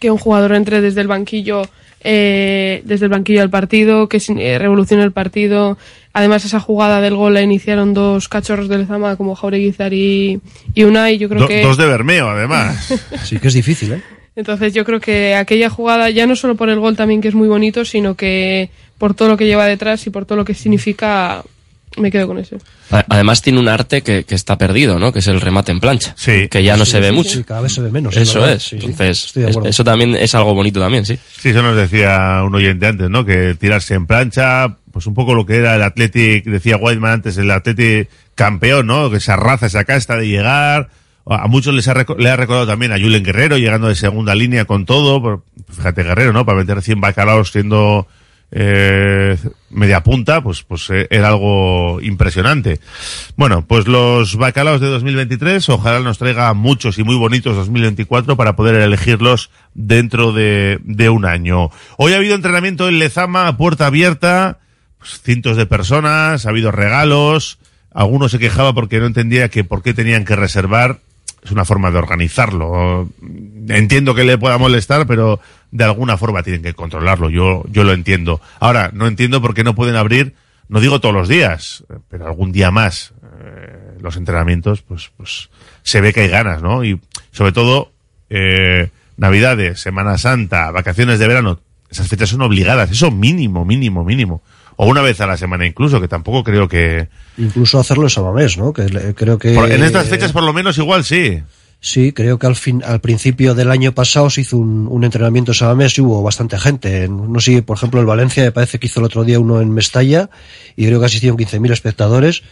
que un jugador entre desde el banquillo eh, desde el banquillo al partido, que eh, revolucione el partido. Además, esa jugada del gol la iniciaron dos cachorros de Lezama como Jaureguizar y, y Unai. Yo creo Do- que Dos de Bermeo, además. Sí, que es difícil, ¿eh? entonces yo creo que aquella jugada, ya no solo por el gol también que es muy bonito, sino que por todo lo que lleva detrás y por todo lo que significa, me quedo con eso. Además tiene un arte que, que está perdido, ¿no? Que es el remate en plancha. Que ya no Sí, se ve sí, mucho. sí, cada vez se ve menos. Eso es. Sí, sí. Entonces, Estoy de es- eso también es algo bonito también, sí. Sí, eso nos decía un oyente antes, ¿no? Que tirarse en plancha, pues un poco lo que era el Athletic, decía Whiteman antes, el Athletic campeón, ¿no? Que esa raza, esa casta de llegar. A muchos les ha, le ha recordado también a Julen Guerrero, llegando de segunda línea con todo. Fíjate, Guerrero, ¿no? Para meter 100 bacalaos siendo eh, media punta, pues, pues eh, era algo impresionante. Bueno, pues los bacalaos de 2023, ojalá nos traiga muchos y muy bonitos 2024 para poder elegirlos dentro de, de un año. Hoy ha habido entrenamiento en Lezama puerta abierta, cientos de personas, ha habido regalos, algunos se quejaba porque no entendía que por qué tenían que reservar, es una forma de organizarlo. Entiendo que le pueda molestar, pero de alguna forma tienen que controlarlo. Yo, yo lo entiendo. Ahora, no entiendo por qué no pueden abrir, no digo todos los días, pero algún día más. eh, los entrenamientos, pues, pues, se ve que hay ganas, ¿no? Y sobre todo, eh, Navidades, Semana Santa, vacaciones de verano, esas fechas son obligadas, eso mínimo, mínimo, mínimo. O una vez a la semana incluso, que tampoco creo que... Incluso hacerlo en Samamés, ¿no? Que creo que... por- en estas fechas por lo menos igual sí. Sí, creo que al fin, al principio del año pasado se hizo un, un entrenamiento en Samamés y hubo bastante gente. No sé, por ejemplo, el Valencia me parece que hizo el otro día uno en Mestalla y creo que asistieron 15.000 espectadores.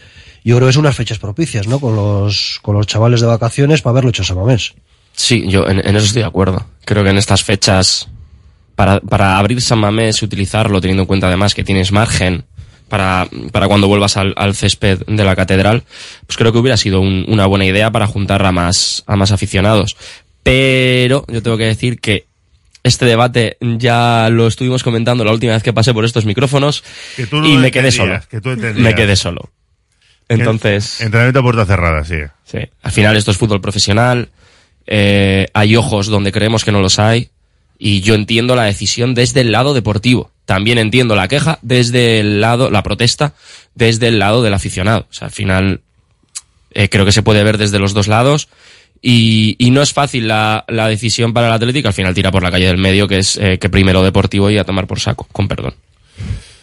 Yo creo que es unas fechas propicias, ¿no? Con los, con los chavales de vacaciones para verlo hecho en Samamés. Sí, yo en, en eso estoy de acuerdo. Creo que en estas fechas, para, para abrir San Mamés, utilizarlo, teniendo en cuenta además que tienes margen para, para cuando vuelvas al, al césped de la catedral, pues creo que hubiera sido un- una buena idea para juntar a más, a más aficionados. Pero yo tengo que decir que este debate ya lo estuvimos comentando la última vez que pasé por estos micrófonos Que tú no y me quedé solo. que tú. Me quedé solo. Entonces... Entrenamiento a puerta cerrada, sí. Sí. Al final esto es fútbol profesional, eh, hay ojos donde creemos que no los hay, y yo entiendo la decisión desde el lado deportivo. También entiendo la queja desde el lado, la protesta desde el lado del aficionado. O sea, al final eh, creo que se puede ver desde los dos lados. Y, y no es fácil la, la decisión para el Atlético, al final tira por la calle del medio, que es eh, que primero deportivo y a tomar por saco, con perdón.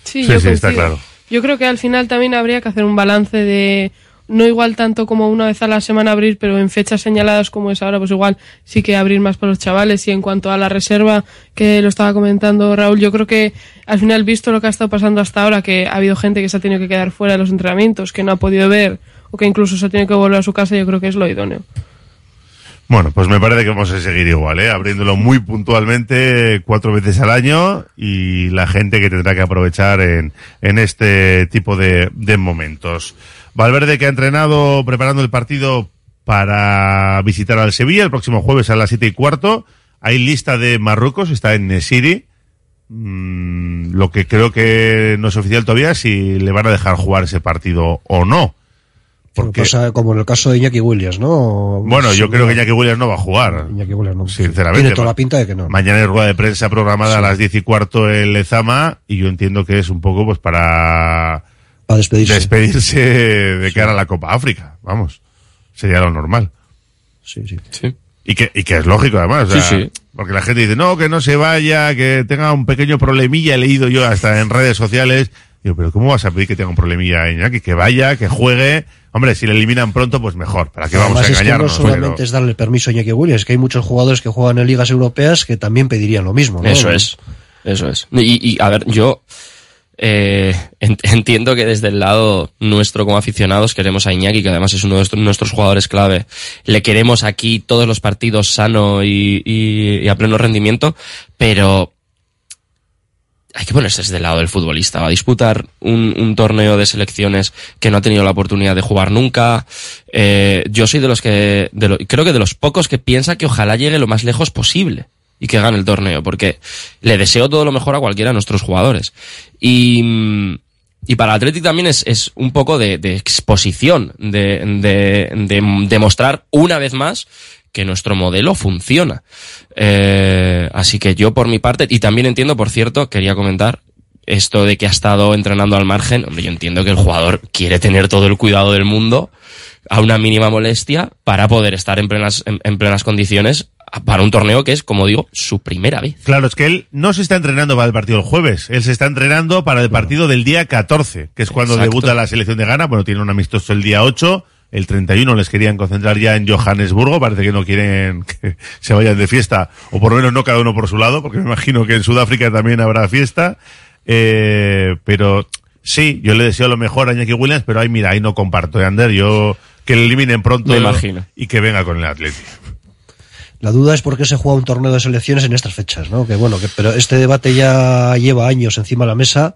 Sí, Sí, yo sí, está claro. Yo creo que al final también habría que hacer un balance de no igual tanto como una vez a la semana abrir, pero en fechas señaladas como es ahora, pues igual sí que abrir más para los chavales. Y en cuanto a la reserva, que lo estaba comentando Raúl, yo creo que al final, visto lo que ha estado pasando hasta ahora, que ha habido gente que se ha tenido que quedar fuera de los entrenamientos, que no ha podido ver o que incluso se ha tenido que volver a su casa, yo creo que es lo idóneo. Bueno, pues me parece que vamos a seguir igual, ¿eh? abriéndolo muy puntualmente cuatro veces al año y la gente que tendrá que aprovechar en, este tipo de momentos. Valverde que ha entrenado preparando el partido para visitar al Sevilla el próximo jueves a las siete y cuarto. Hay lista de Marruecos, está en Nesiri. Mm, lo que creo que no es oficial todavía es si le van a dejar jugar ese partido o no. Porque... Pasa como en el caso de Iñaki Williams, ¿no? Bueno, yo creo que Iñaki Williams no va a jugar. Iñaki Williams no. Sinceramente. Tiene toda la pinta de que no. Mañana hay rueda de prensa programada a las diez y cuarto en Lezama y yo entiendo que es un poco pues para... Para despedirse. Despedirse de cara a la Copa África. Vamos. Sería lo normal. Sí, sí. Sí. Y que, y que es lógico además. o Sí, sea, sí. Porque la gente dice, no, que no se vaya, que tenga un pequeño problemilla. He leído yo hasta en redes sociales. Digo, pero ¿cómo vas a pedir que tenga un problemilla Iñaki? Que vaya, que juegue. Hombre, si le eliminan pronto, pues mejor. ¿Para qué vamos Además, a es que no engañarnos? solamente Pero- es darle permiso a Iñaki Williams, que hay muchos jugadores que juegan en ligas europeas que también pedirían lo mismo, ¿no? Eso es, eso es. Y, y, a ver, yo eh, en- entiendo que desde el lado nuestro como aficionados queremos a Iñaki, que además es uno de nuestros- jugadores clave. Le queremos aquí todos los partidos sano y, a pleno rendimiento, pero hay que ponerse desde el lado del futbolista. Va a disputar un, torneo de selecciones que no ha tenido la oportunidad de jugar nunca. Eh, yo soy de los que, de creo que de los pocos que piensa que ojalá llegue lo más lejos posible y que gane el torneo, porque le deseo todo lo mejor a cualquiera de nuestros jugadores. Y, y para Athletic también es, es un poco de, de exposición, de, de, de demostrar una vez más que nuestro modelo funciona. Eh, así que yo por mi parte, y también entiendo, por cierto, quería comentar esto de que ha estado entrenando al margen, hombre, yo entiendo que el jugador quiere tener todo el cuidado del mundo a una mínima molestia para poder estar en plenas, en, en plenas condiciones para un torneo que es, como digo, su primera vez. Claro, es que él no se está entrenando para el partido del jueves, él se está entrenando para el partido del día 14, que es cuando Exacto. debuta la selección de Ghana. Bueno, tiene un amistoso el día 8, el 31 les querían concentrar ya en Johannesburgo, parece que no quieren que se vayan de fiesta, o por lo menos no cada uno por su lado, porque me imagino que en Sudáfrica también habrá fiesta. Eh, pero sí, yo le deseo lo mejor a Iñaki Williams, pero ahí mira, ahí no comparto, ¿eh, Ander? Yo que le eliminen pronto Me imagino. y que venga con el Atlético. La duda es por qué se juega un torneo de selecciones en estas fechas, ¿no? Que bueno, que, pero este debate ya lleva años encima de la mesa.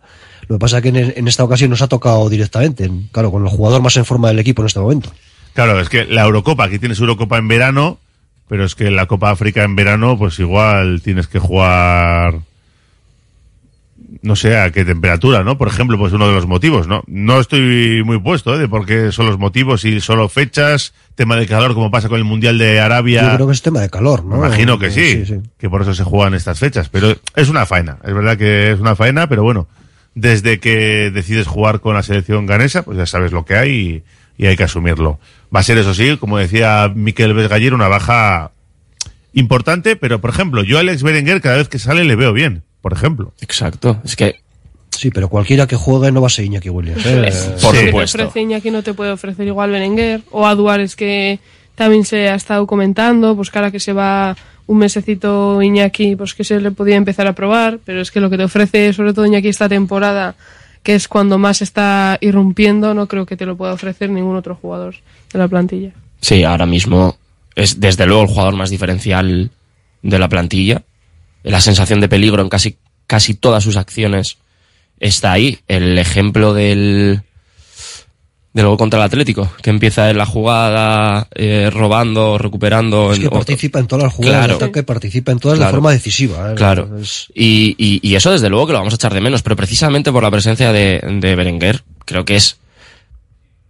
Lo que pasa es que en, esta ocasión nos ha tocado directamente, en- claro, con el jugador más en forma del equipo en este momento. Claro, es que la Eurocopa, aquí tienes Eurocopa en verano, pero es que la Copa África en verano, pues igual tienes que jugar, no sé a qué temperatura, ¿no? Por ejemplo, pues uno de los motivos, ¿no? No estoy muy puesto, ¿eh? De por qué son los motivos y solo fechas, tema de calor, como pasa con el Mundial de Arabia. Yo creo que es tema de calor, ¿no? Me imagino que sí, Sí, sí. que por eso se juegan estas fechas, pero es una faena, es verdad que es una faena, pero bueno, desde que decides jugar con la selección ganesa, pues ya sabes lo que hay y, y hay que asumirlo. Va a ser eso sí, como decía Miquel Vesgaller, una baja importante, pero por ejemplo, yo a Alex Berenguer cada vez que sale le veo bien, por ejemplo. Exacto, es que Sí, pero cualquiera que juegue no va a ser Iñaki Williams. ¿eh? Por Lo que te supuesto. ofrece Iñaki no te puede ofrecer igual Berenguer o a Duárez que también se ha estado comentando, pues cara que se va un mesecito Iñaki, pues que se le podía empezar a probar, pero es que lo que te ofrece sobre todo Iñaki esta temporada, que es cuando más está irrumpiendo, no creo que te lo pueda ofrecer ningún otro jugador de la plantilla. Sí, ahora mismo es desde luego el jugador más diferencial de la plantilla. La sensación de peligro en casi, casi todas sus acciones está ahí. El ejemplo del, del gol contra el Atlético, que empieza en la jugada eh, robando, recuperando. Es que en- participa en todas las jugadas Claro. ataque, participa en todas Claro. de forma decisiva. ¿eh? Claro. Es- Y, y, y eso desde luego que lo vamos a echar de menos, pero precisamente por la presencia de, de Berenguer, creo que es,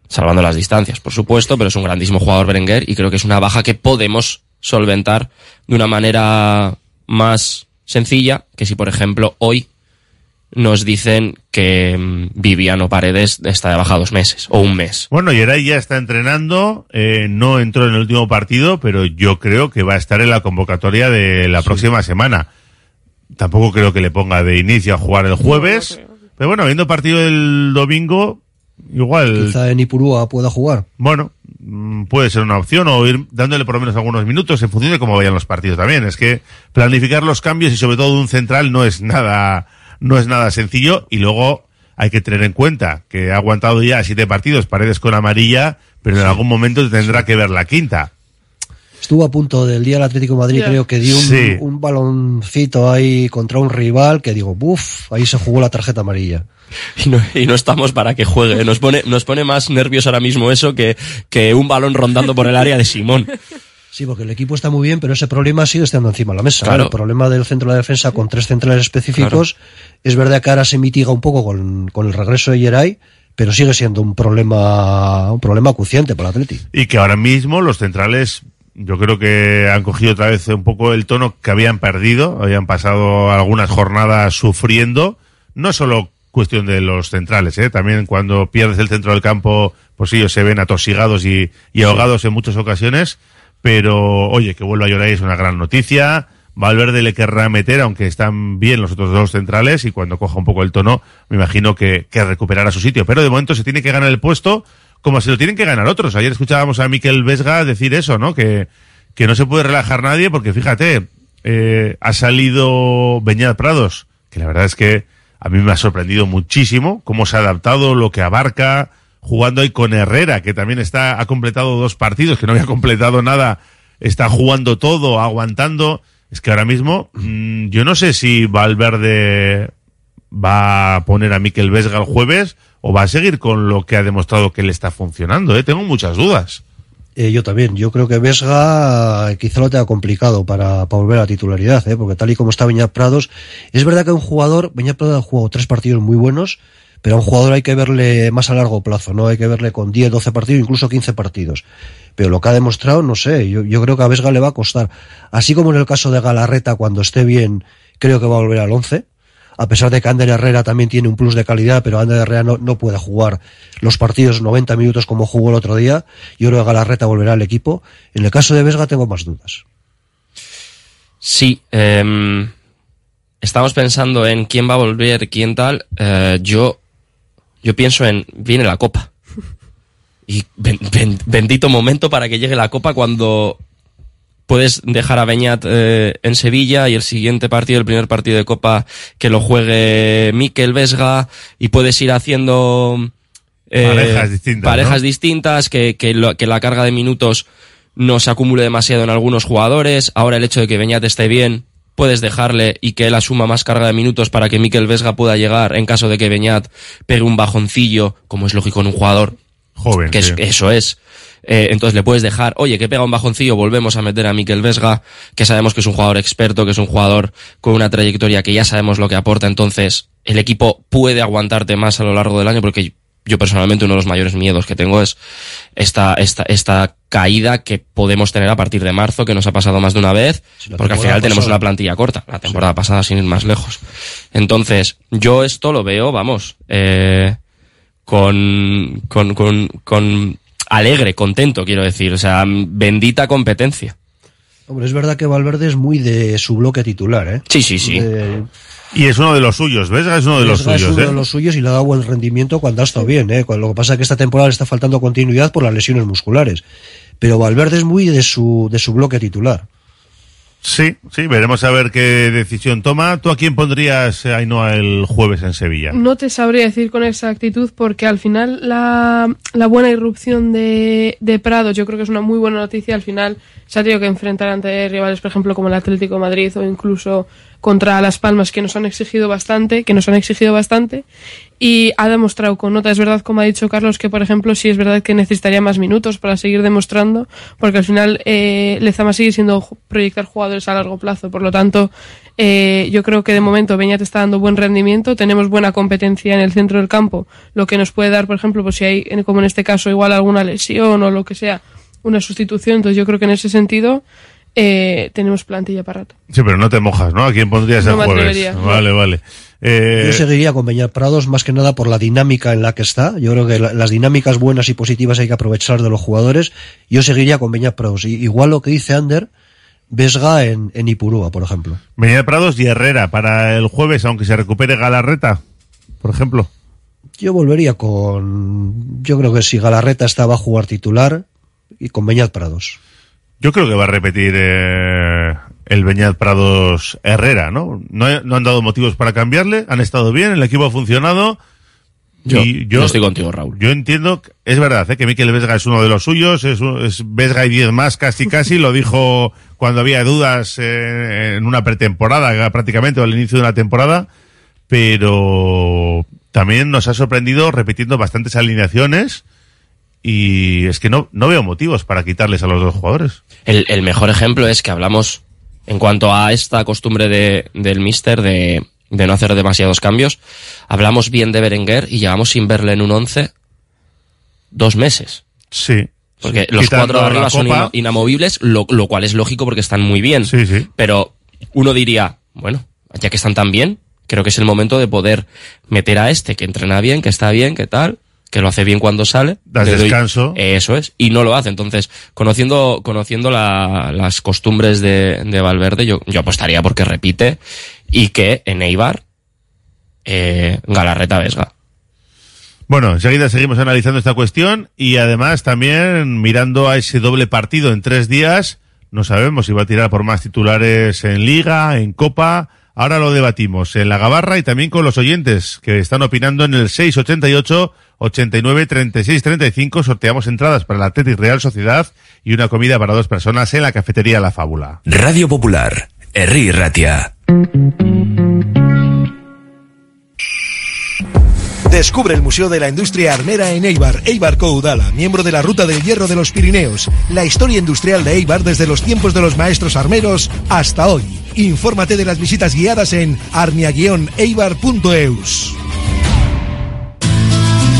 salvando las distancias, por supuesto, pero es un grandísimo jugador Berenguer y creo que es una baja que podemos solventar de una manera más sencilla que si, por ejemplo, hoy nos dicen que mm, Viviano Paredes está de baja dos meses o un mes. Bueno, Yeray ya está entrenando, eh, no entró en el último partido, pero yo creo que va a estar en la convocatoria de la próxima semana. Tampoco creo que le ponga de inicio a jugar el jueves, pero bueno, viendo partido el domingo, igual. Quizá en Ipurúa pueda jugar. Bueno, mm, puede ser una opción o ir dándole por lo menos algunos minutos en función de cómo vayan los partidos también. Es que planificar los cambios y sobre todo un central no es nada, no es nada sencillo y luego hay que tener en cuenta que ha aguantado ya siete partidos, paredes con amarilla, pero en algún momento tendrá que ver la quinta. Estuvo a punto del día del Atlético de Madrid, creo que dio un, Sí. un baloncito ahí contra un rival que digo, buf, ahí se jugó la tarjeta amarilla. Y no, y no estamos para que juegue. Nos pone, nos pone más nervios ahora mismo eso que, que un balón rondando por el área de Simón. Sí, porque el equipo está muy bien, pero ese problema sigue estando encima de la mesa. Claro. El problema del centro de la defensa con tres centrales específicos es verdad que ahora se mitiga un poco con, con el regreso de Yeray, pero sigue siendo un problema un problema acuciante para el Atleti. Y que ahora mismo los centrales, yo creo que han cogido otra vez un poco el tono que habían perdido, habían pasado algunas jornadas sufriendo, no solo cuestión de los centrales, ¿eh? también cuando pierdes el centro del campo, pues ellos se ven atosigados y, y ahogados en muchas ocasiones, pero oye, que vuelva a llorar es una gran noticia. Valverde le querrá meter, aunque están bien los otros dos centrales, y cuando coja un poco el tono, me imagino que, que recuperará su sitio. Pero de momento se tiene que ganar el puesto como se lo tienen que ganar otros. Ayer escuchábamos a Miquel Vesga decir eso, ¿no? Que, que no se puede relajar nadie porque fíjate, eh, ha salido Beñat Prados, que la verdad es que a mí me ha sorprendido muchísimo cómo se ha adaptado, lo que abarca, jugando ahí con Herrera, que también está, ha completado dos partidos, que no había completado nada, está jugando todo, aguantando. Es que ahora mismo, mm, yo no sé si Valverde va a poner a Miquel Vesga el jueves o va a seguir con lo que ha demostrado que le está funcionando, ¿eh? Tengo muchas dudas. Eh, yo también, yo creo que Vesga eh, quizá lo tenga complicado para, para volver a la titularidad, ¿eh? porque tal y como está Beñat Prados, es verdad que un jugador, Beñat Prados ha jugado tres partidos muy buenos, pero a un jugador hay que verle más a largo plazo, ¿no? Hay que verle con 10, 12 partidos, incluso 15 partidos. Pero lo que ha demostrado, no sé, yo, yo creo que a Vesga le va a costar. Así como en el caso de Galarreta, cuando esté bien, creo que va a volver al 11. A pesar de que Ander Herrera también tiene un plus de calidad, pero Ander Herrera no, no puede jugar los partidos 90 minutos como jugó el otro día. Yo creo que Galarreta volverá al equipo. En el caso de Vesga tengo más dudas. Sí, em, estamos pensando en quién va a volver, quién tal. Eh, yo, yo pienso en, viene la copa. Y ben- ben- bendito momento para que llegue la copa cuando puedes dejar a Beñat eh, en Sevilla y el siguiente partido, el primer partido de copa, que lo juegue Mikel Vesga y puedes ir haciendo eh, Parejas distintas, parejas ¿no? distintas, que, que, lo- que la carga de minutos no se acumule demasiado en algunos jugadores. Ahora el hecho de que Beñat esté bien, puedes dejarle y que él asuma más carga de minutos para que Mikel Vesga pueda llegar en caso de que Beñat pegue un bajoncillo, como es lógico en un jugador joven. Que es- eso es. Eh, entonces le puedes dejar, oye, que pega un bajoncillo, volvemos a meter a Mikel Vesga, que sabemos que es un jugador experto, que es un jugador con una trayectoria que ya sabemos lo que aporta, entonces el equipo puede aguantarte más a lo largo del año, porque yo personalmente uno de los mayores miedos que tengo es esta, esta, esta caída que podemos tener a partir de marzo, que nos ha pasado más de una vez, porque al final tenemos una plantilla corta, la temporada pasada sin ir más lejos. Entonces, yo esto lo veo, vamos, eh, con, con, con, con alegre, contento, quiero decir. O sea, bendita competencia. Hombre, es verdad que Valverde es muy de su bloque titular, ¿eh? Sí, sí, sí. De- Y es uno de los suyos, Vesga es uno de los Vesga es suyos, uno ¿eh? de los suyos y le ha dado buen rendimiento cuando ha estado bien, ¿eh? Lo que pasa es que esta temporada le está faltando continuidad por las lesiones musculares. Pero Valverde es muy de su, de su bloque titular. Sí, sí, veremos a ver qué decisión toma. ¿Tú a quién pondrías, eh, Ainhoa, el jueves en Sevilla? No te sabría decir con exactitud porque al final la, la buena irrupción de, de Prado yo creo que es una muy buena noticia. Al final se ha tenido que enfrentar ante rivales, por ejemplo, como el Atlético Madrid o incluso contra Las Palmas que nos han exigido bastante, que nos han exigido bastante y ha demostrado con nota. Es verdad, como ha dicho Carlos, que por ejemplo sí es verdad que necesitaría más minutos para seguir demostrando porque al final eh, Lezama sigue siendo proyectar jugadores a largo plazo. Por lo tanto, eh, yo creo que de momento Beñat está dando buen rendimiento, tenemos buena competencia en el centro del campo, lo que nos puede dar, por ejemplo, pues si hay, como en este caso, igual alguna lesión o lo que sea, una sustitución. Entonces yo creo que en ese sentido eh, tenemos plantilla para rato. Sí, pero no te mojas, ¿no? ¿A quién pondrías No el me jueves? atrevería. Vale, vale. Eh, Yo seguiría con Beñat Prados más que nada por la dinámica en la que está. Yo creo que la- las dinámicas buenas y positivas hay que aprovechar de los jugadores. Yo seguiría con Beñat Prados. Y- igual lo que dice Ander, Vesga en, en Ipurúa, por ejemplo. Beñat Prados y Herrera para el jueves, aunque se recupere Galarreta, por ejemplo. Yo volvería con. Yo creo que si Galarreta estaba a jugar titular y con Beñat Prados. Yo creo que va a repetir eh, el Beñat Prados Herrera, ¿no? ¿no? No han dado motivos para cambiarle, han estado bien, el equipo ha funcionado. Yo, y yo estoy contigo, Raúl. Yo entiendo, que- es verdad, ¿eh? que Miquel Vesga es uno de los suyos, es, es Vesga y 10 más casi casi, lo dijo cuando había dudas eh, en una pretemporada prácticamente o al inicio de una temporada, pero también nos ha sorprendido repitiendo bastantes alineaciones y es que no, no veo motivos para quitarles a los dos jugadores. El, el mejor ejemplo es que hablamos, en cuanto a esta costumbre de, del Mister de, de no hacer demasiados cambios, hablamos bien de Berenguer y llevamos sin verle en un 11 dos meses. Sí. Porque Sí. los Quitando cuatro de arriba son ina- inamovibles, lo, lo cual es lógico porque están muy bien. Sí, sí. Pero uno diría, bueno, ya que están tan bien, creo que es el momento de poder meter a este que entrena bien, que está bien, que tal, que lo hace bien cuando sale. Das doy- descanso. Eso es, y no lo hace. Entonces, conociendo, conociendo la- las costumbres de, de Valverde, yo, yo apostaría porque repite y que en Eibar, eh, Galarreta Vesga. Bueno, enseguida seguimos analizando esta cuestión y además también mirando a ese doble partido en tres días. No sabemos si va a tirar por más titulares en Liga, en Copa. Ahora lo debatimos en la Gabarra y también con los oyentes que están opinando en el 688 89 36 35. Sorteamos entradas para la Atlético Real Sociedad y una comida para dos personas en la cafetería La Fábula. Radio Popular, Herri Ratia. Descubre el Museo de la Industria Armera en Eibar, Eibar Coudala, miembro de la Ruta del Hierro de los Pirineos. La historia industrial de Eibar desde los tiempos de los maestros armeros hasta hoy. Infórmate de las visitas guiadas en armia-eibar.eus.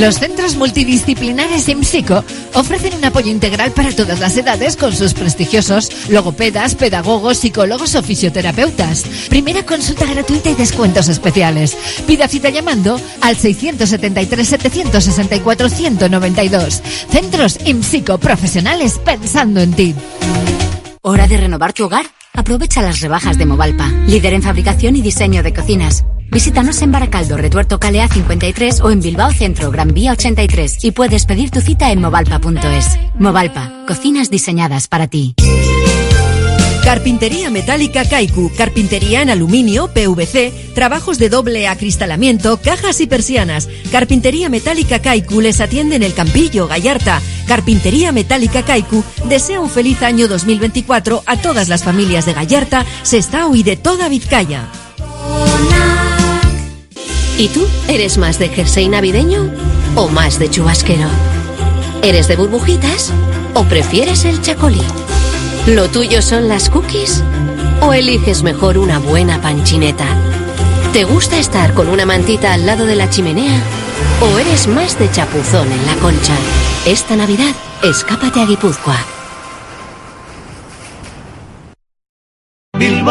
Los centros multidisciplinares IMSICO ofrecen un apoyo integral para todas las edades con sus prestigiosos logopedas, pedagogos, psicólogos o fisioterapeutas. Primera consulta gratuita y descuentos especiales. Pida cita llamando al 673-764-192. Centros IMSICO profesionales pensando en ti. ¿Hora de renovar tu hogar? Aprovecha las rebajas de Movalpa, líder en fabricación y diseño de cocinas. Visítanos en Baracaldo, Retuerto Calea 53 o en Bilbao Centro, Gran Vía 83 y puedes pedir tu cita en movalpa.es. Movalpa, cocinas diseñadas para ti. Carpintería metálica Kaiku, carpintería en aluminio, PVC, trabajos de doble acristalamiento, cajas y persianas. Carpintería metálica Kaiku les atiende en el Campillo, Gallarta. Carpintería metálica Kaiku desea un feliz año 2024 a todas las familias de Gallarta, Sestao y de toda Vizcaya. ¿Y tú eres más de jersey navideño o más de chubasquero? ¿Eres de burbujitas o prefieres el chacolí? ¿Lo tuyo son las cookies o eliges mejor una buena panchineta? ¿Te gusta estar con una mantita al lado de la chimenea o eres más de chapuzón en la concha? Esta Navidad, escápate a Guipúzcoa.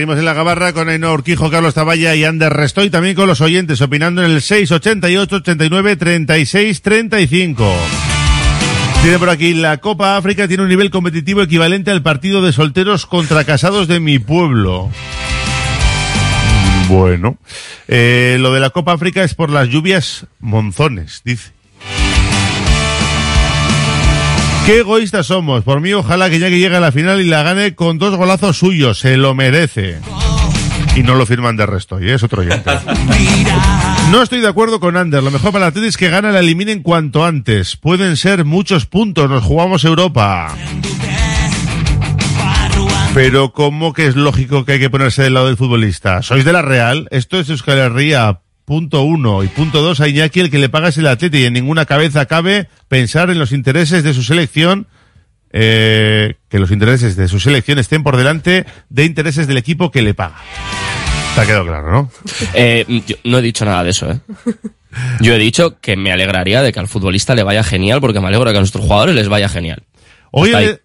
Seguimos en la gabarra con Ainhoa Urquijo, Carlos Taballa y Ander Restoy, también con los oyentes, opinando en el 688 89 36 35. Tiene por aquí, la Copa África tiene un nivel competitivo equivalente al partido de solteros contra casados de mi pueblo. Bueno, eh, lo de la Copa África es por las lluvias monzones, dice. Qué egoístas somos. Por mí, ojalá que ya que llegue a la final y la gane con dos golazos suyos. Se lo merece. Y no lo firman de resto, y es otro oyente. No estoy de acuerdo con Ander. Lo mejor para la es que gana la eliminen cuanto antes. Pueden ser muchos puntos. Nos jugamos Europa. Pero ¿cómo que es lógico que hay que ponerse del lado del futbolista? ¿Sois de la Real? Esto es Euskal Herria, punto uno. Y punto dos, a Iñaki el que le paga es el atleta y en ninguna cabeza cabe pensar en los intereses de su selección, eh, que los intereses de su selección estén por delante de intereses del equipo que le paga. Te ha quedado claro, ¿no? Eh, yo no he dicho nada de eso, ¿eh? Yo he dicho que me alegraría de que al futbolista le vaya genial porque me alegro de que a nuestros jugadores les vaya genial. Hoy. Le-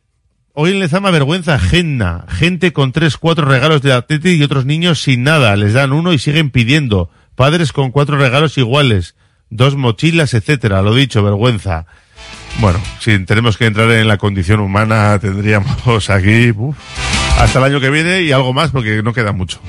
hoy en Lezama vergüenza ajena. Gente con tres, cuatro regalos de Atleti y otros niños sin nada. Les dan uno y siguen pidiendo. Padres con cuatro regalos iguales. Dos mochilas, etcétera. Lo dicho, vergüenza. Bueno, si tenemos que entrar en la condición humana, tendríamos aquí uf, hasta el año que viene y algo más porque no queda mucho.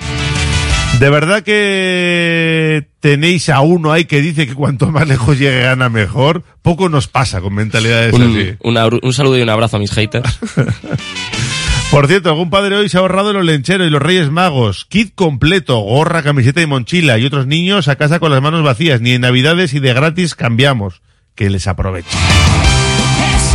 ¿De verdad que tenéis a uno ahí que dice que cuanto más lejos llegue gana mejor? Poco nos pasa con mentalidades así. Un, una- un saludo y un abrazo a mis haters. Por cierto, algún padre hoy se ha ahorrado los lencheros y los reyes magos. Kit completo, gorra, camiseta y mochila. Y otros niños a casa con las manos vacías. Ni en navidades y de gratis cambiamos. Que les aproveche.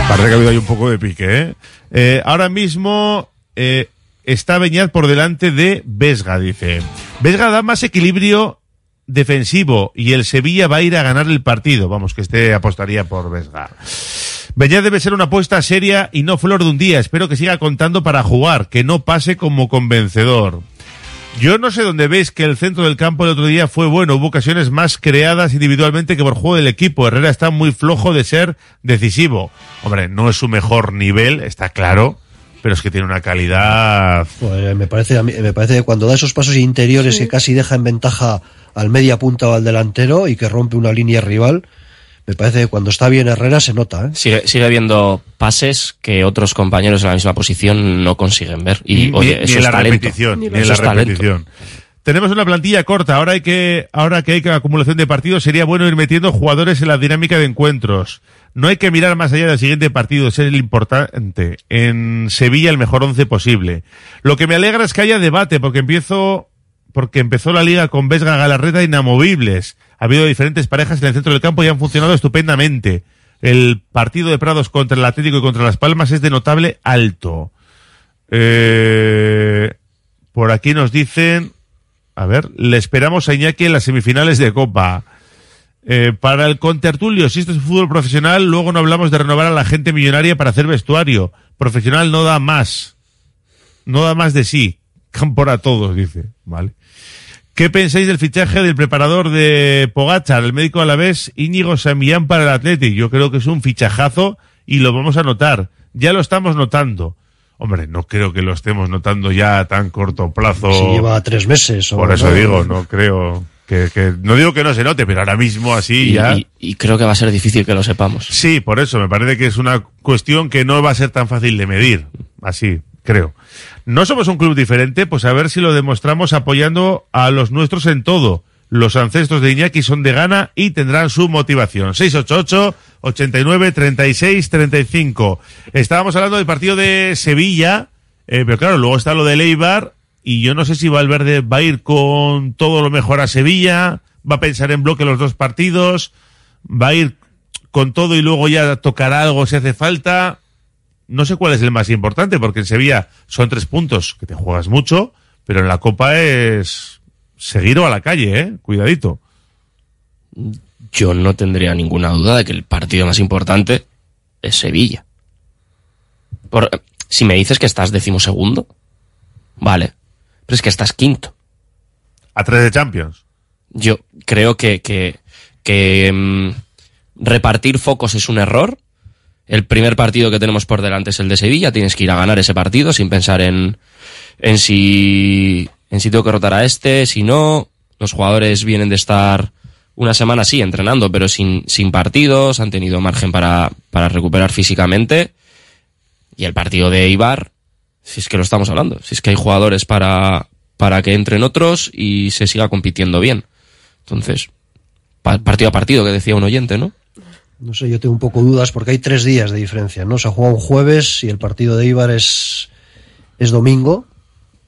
Parece que ha habido ahí un poco de pique, ¿eh? Eh, ahora mismo eh, está Beñat por delante de Vesga, dice. Vesga da más equilibrio defensivo y el Sevilla va a ir a ganar el partido. Vamos, que este apostaría por Vesga. Beñat debe ser una apuesta seria y no flor de un día. Espero que siga contando para jugar, que no pase como convencedor. Yo no sé dónde veis que el centro del campo el otro día fue bueno. Hubo ocasiones más creadas individualmente que por juego del equipo. Herrera está muy flojo de ser decisivo. Hombre, no es su mejor nivel, está claro, pero es que tiene una calidad. Pues me parece, a mí- me parece que cuando da esos pasos interiores que casi deja en ventaja al media punta o al delantero y que rompe una línea rival, me parece que cuando está bien Herrera se nota. ¿eh? Sigue, sigue habiendo pases que otros compañeros en la misma posición no consiguen ver. Y, Ni- oye, ni eso en es la talento. repetición, ni la repetición. Tenemos una plantilla corta. Ahora hay que, ahora que hay acumulación de partidos, sería bueno ir metiendo jugadores en la dinámica de encuentros. No hay que mirar más allá del siguiente partido, es el importante. En Sevilla el mejor once posible. Lo que me alegra es que haya debate, porque empiezo, porque empezó la liga con Vesga Galarreta inamovibles. Ha habido diferentes parejas en el centro del campo y han funcionado estupendamente. El partido de Prados contra el Atlético y contra Las Palmas es de notable alto. Eh, por aquí nos dicen, a ver, le esperamos a Iñaki en las semifinales de Copa. Eh, para el contertulio, si esto es fútbol profesional, luego no hablamos de renovar a la gente millonaria para hacer vestuario. Profesional no da más. No da más de sí. Campo a todos, dice. Vale. ¿Qué pensáis del fichaje del preparador de Pogachar, el médico a la vez, Íñigo Samillán para el Atleti? Yo creo que es un fichajazo y lo vamos a notar. Ya lo estamos notando. Hombre, no creo que lo estemos notando ya a tan corto plazo. Si lleva tres meses. o Por eso no. digo, no creo que, que- no digo que no se note, pero ahora mismo así Y, ya. y- y creo que va a ser difícil que lo sepamos. Sí, por eso me parece que es una cuestión que no va a ser tan fácil de medir. Así, creo. No somos un club diferente, pues a ver si lo demostramos apoyando a los nuestros en todo. Los ancestros de Iñaki son de gana y tendrán su motivación. 688 89 36 35. Estábamos hablando del partido de Sevilla, eh, pero claro, luego está lo de Leibar y yo no sé si Valverde va a ir con todo lo mejor a Sevilla, va a pensar en bloque los dos partidos, va a ir con todo y luego ya tocará algo si hace falta. No sé cuál es el más importante, porque en Sevilla son tres puntos que te juegas mucho, pero en la Copa es seguir o a la calle, ¿eh? Cuidadito. Yo no tendría ninguna duda de que el partido más importante es Sevilla. Por, si me dices que estás decimosegundo, vale. Pero es que estás quinto. A tres de Champions. Yo creo que, que, que mm, repartir focos es un error. El primer partido que tenemos por delante es el de Sevilla. Tienes que ir a ganar ese partido sin pensar en, en si, en si tengo que rotar a este, si no. Los jugadores vienen de estar una semana sí entrenando, pero sin, sin partidos, han tenido margen para, para recuperar físicamente. Y el partido de Ibar, si es que lo estamos hablando, si es que hay jugadores para, para que entren otros y se siga compitiendo bien. Entonces, pa- partido a partido, que decía un oyente, ¿no? No sé, yo tengo un poco dudas porque hay tres días de diferencia, ¿no? Se ha jugado un jueves y el partido de Ibar es, es domingo.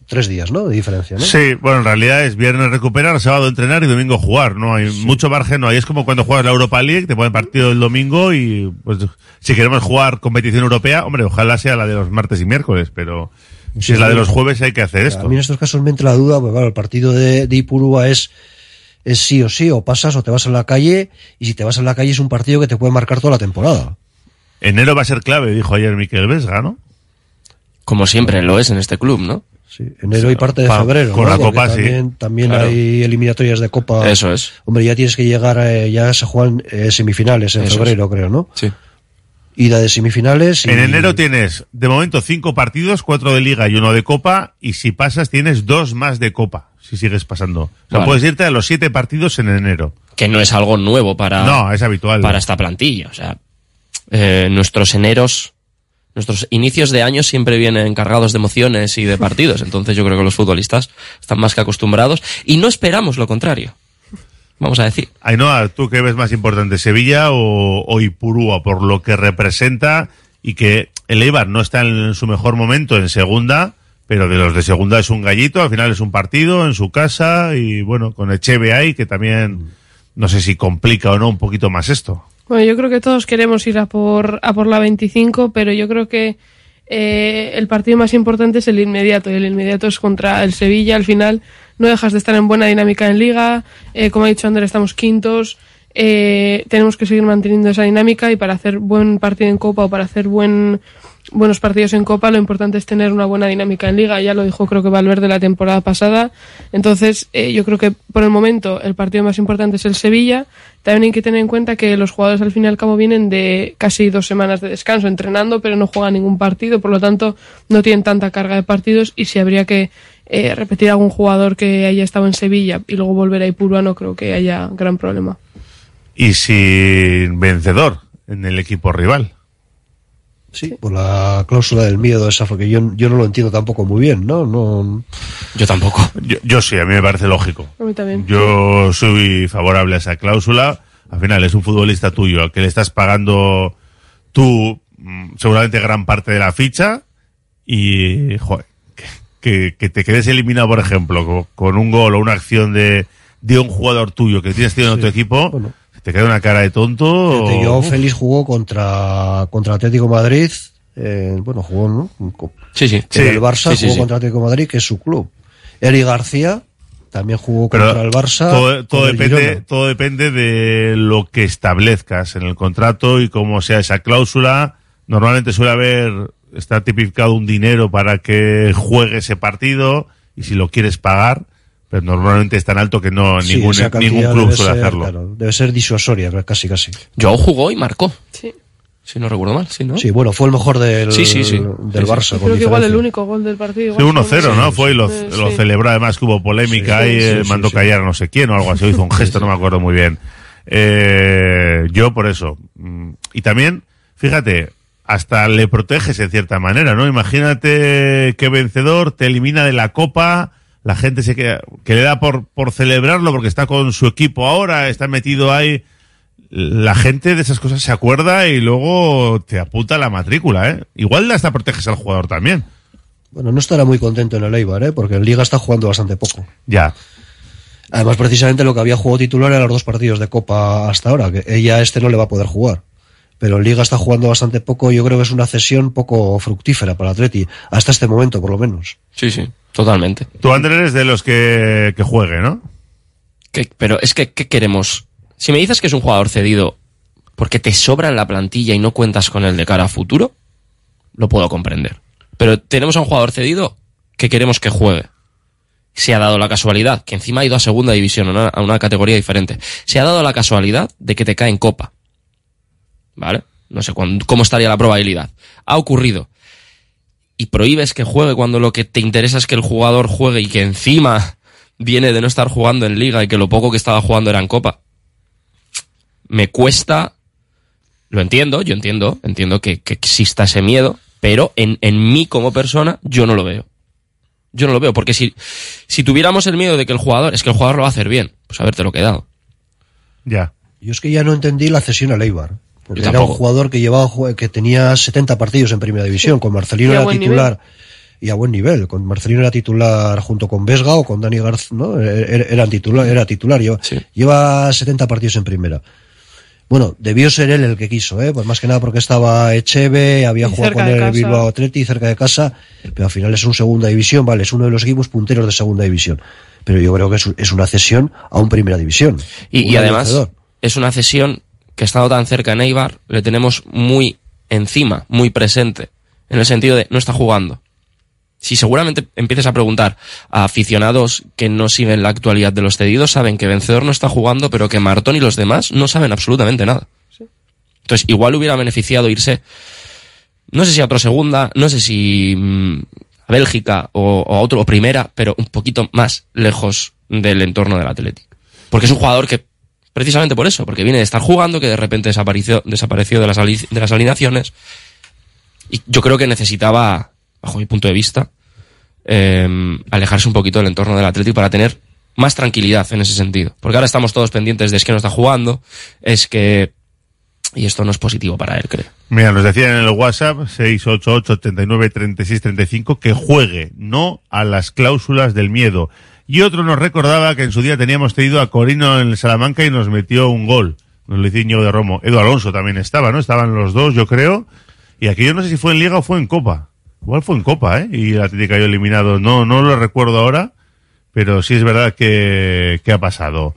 Tres días, ¿no? De diferencia, ¿no? Sí, bueno, en realidad es viernes recuperar, sábado entrenar y domingo jugar, ¿no? Hay mucho margen, no hay. Es como cuando juegas la Europa League, te ponen partido el domingo y, pues, si queremos jugar competición europea, hombre, ojalá sea la de los martes y miércoles, pero si es la de los jueves hay que hacer A esto. mí en estos casos me entra la duda, porque claro, el partido de, de Ipurúa es, es sí o sí, o pasas o te vas a la calle, y si te vas a la calle es un partido que te puede marcar toda la temporada. Enero va a ser clave, dijo ayer Miquel Vesga, ¿no? Como siempre lo es en este club, ¿no? Sí, enero y parte de Pa- febrero. con ¿no? la Copa, sí. también, También Claro. hay eliminatorias de Copa. Eso es. Hombre, ya tienes que llegar, eh, ya se juegan eh, semifinales en Eso es. febrero, creo, ¿no? Sí. Ida de semifinales. Y... En enero tienes, de momento, cinco partidos, cuatro de liga y uno de copa, y si pasas tienes dos más de copa, si sigues pasando. O sea, Vale. puedes irte a los siete partidos en enero. Que no es algo nuevo para, No, es habitual. para esta plantilla. O sea, eh, nuestros eneros, nuestros inicios de año siempre vienen cargados de emociones y de partidos. Entonces yo creo que los futbolistas están más que acostumbrados y no esperamos lo contrario. Vamos a decir. Ainhoa, ¿tú qué ves más importante, Sevilla o, o Ipurúa, por lo que representa y que el Eibar no está en su mejor momento en segunda, pero de los de segunda es un gallito, al final es un partido en su casa y bueno, con Echeve ahí, que también no sé si complica o no un poquito más esto. Bueno, yo creo que todos queremos ir a por, a por la 25, pero yo creo que eh, el partido más importante es el inmediato, y el inmediato es contra el Sevilla. Al final no dejas de estar en buena dinámica en liga, eh, como ha dicho Ander, estamos quintos, eh, tenemos que seguir manteniendo esa dinámica y para hacer buen partido en Copa o para hacer buen, buenos partidos en Copa lo importante es tener una buena dinámica en liga, ya lo dijo creo que Valverde la temporada pasada, entonces eh, yo creo que por el momento el partido más importante es el Sevilla, también hay que tener en cuenta que los jugadores al fin y al cabo vienen de casi dos semanas de descanso entrenando, pero no juegan ningún partido, por lo tanto no tienen tanta carga de partidos y si habría que eh, repetir algún jugador que haya estado en Sevilla y luego volver a Ipurúa no creo que haya gran problema. Y sin vencedor en el equipo rival. Sí, por la cláusula del miedo esa, porque yo, yo no lo entiendo tampoco muy bien, ¿no? no Yo tampoco. Yo, yo sí, a mí me parece lógico. A mí también. Yo soy favorable a esa cláusula. Al final es un futbolista tuyo al que le estás pagando tú mm, seguramente gran parte de la ficha y joder, que, que- que te quedes eliminado, por ejemplo, con, con un gol o una acción de, de un jugador tuyo que tienes tenido en tu equipo, te queda una cara de tonto. Fíjate, yo. Félix jugó contra, contra Atlético Madrid, eh, bueno, jugó, ¿no? Sí, sí. En Sí, el Barça sí, sí, jugó sí. contra Atlético Madrid, que es su club. Eri García también jugó Pero contra el Barça. todo, todo depende, todo depende de lo que establezcas en el contrato y cómo sea esa cláusula. Normalmente suele haber, está tipificado un dinero para que juegue ese partido y si lo quieres pagar, pero normalmente es tan alto que no Sí, ningún, ningún club suele ser, hacerlo. claro, debe ser disuasoria, casi casi. Joao jugó y marcó. Sí. Si no recuerdo mal, sí, ¿no? Sí, bueno, fue el mejor del, Sí, sí, sí. del. Barça. con Creo que igual el único gol del partido. Sí, igual 1-0, ¿no? Fue y lo, celebró además que hubo polémica Sí, y sí, eh, sí, mandó sí. callar a no sé quién o algo así, hizo un gesto, no me acuerdo muy bien. Eh, yo por eso. Mm, Y también, fíjate, hasta le proteges en cierta manera, ¿no? Imagínate que vencedor te elimina de la copa, la gente se queda, que le da por, por celebrarlo porque está con su equipo ahora, está metido ahí. La gente de esas cosas se acuerda y luego te apunta la matrícula, ¿eh? Igual hasta proteges al jugador también. Bueno, no estará muy contento en el Eibar, ¿eh? porque en Liga está jugando bastante poco. Ya. Además, precisamente lo que había jugado titular eran los dos partidos de Copa hasta ahora, que ella este no le va a poder jugar. Pero en Liga está jugando bastante poco, yo creo que es una cesión poco fructífera para Atleti, hasta este momento por lo menos. Sí, sí, totalmente. Tú, Andrés, eres de los que, que juegue, ¿no? ¿Qué- pero es que, ¿qué queremos? Si me dices que es un jugador cedido porque te sobra en la plantilla y no cuentas con él de cara a futuro, lo puedo comprender. Pero tenemos a un jugador cedido que queremos que juegue. Se ha dado la casualidad, que encima ha ido a segunda división, a una, a una categoría diferente. Se ha dado la casualidad de que te cae en copa. ¿Vale? No sé cuándo- cómo estaría la probabilidad. Ha ocurrido. Y prohíbes que juegue cuando lo que te interesa es que el jugador juegue y que encima viene de no estar jugando en liga y que lo poco que estaba jugando era en copa. Me cuesta, lo entiendo, yo entiendo, entiendo que, que exista ese miedo, pero en, en mí como persona yo no lo veo. Yo no lo veo, porque si, si tuviéramos el miedo de que el jugador, es que el jugador lo va a hacer bien, pues haberte lo quedado. Ya. Yo es que ya no entendí la cesión a Leibar. Porque era un jugador que llevaba que tenía 70 partidos en primera división, con Marcelino era titular y a buen nivel. Con Marcelino era titular junto con Vesga o con Dani García, ¿no? Era, era titular, era titular. Lleva, lleva 70 partidos en primera. Bueno, debió ser él el que quiso, ¿eh? Pues más que nada porque estaba Echeve, había Y jugado con de el casa. Bilbao Atleti cerca de casa, pero al final es un segunda división, vale, es uno de los equipos punteros de segunda división. Pero yo creo que es, es una cesión a un primera división. Y, Un y además es una cesión que estando tan cerca en Eibar, le tenemos muy encima, muy presente, en el sentido de no está jugando. Si seguramente empieces a preguntar a aficionados que no siguen la actualidad de los cedidos, saben que Vencedor no está jugando, pero que Martón y los demás no saben absolutamente nada. Entonces, igual hubiera beneficiado irse, no sé si a otro segunda, no sé si mm, a Bélgica o, o a otro o primera, pero un poquito más lejos del entorno del Athletic. Porque es un jugador que, precisamente por eso, porque viene de estar jugando, que de repente desapareció, desapareció de, las, de las alineaciones, y yo creo que necesitaba, bajo mi punto de vista, eh, alejarse un poquito del entorno del Athletic para tener más tranquilidad en ese sentido. Porque ahora estamos todos pendientes de es que no está jugando, es que... Y esto no es positivo para él, creo. Mira, nos decían en el WhatsApp 688-89-3635 que juegue, no a las cláusulas del miedo. Y otro nos recordaba que en su día teníamos tenido a Corino en el Salamanca y nos metió un gol. Nos lo hizo de Romo. Edu Alonso también estaba, ¿no? Estaban los dos, yo creo. Y aquello no sé si fue en Liga o fue en Copa. Igual fue en Copa, ¿eh? Y el Atlético cayó eliminado. No, no lo recuerdo ahora, pero sí es verdad que, que ha pasado.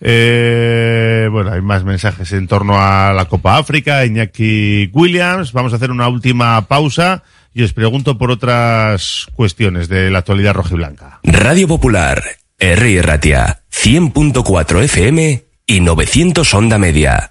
Eh, bueno, hay más mensajes en torno a la Copa África, Iñaki Williams. Vamos a hacer una última pausa y os pregunto por otras cuestiones de la actualidad rojiblanca. Radio Popular, R. Ratia, 100.4 FM y 900 Onda Media.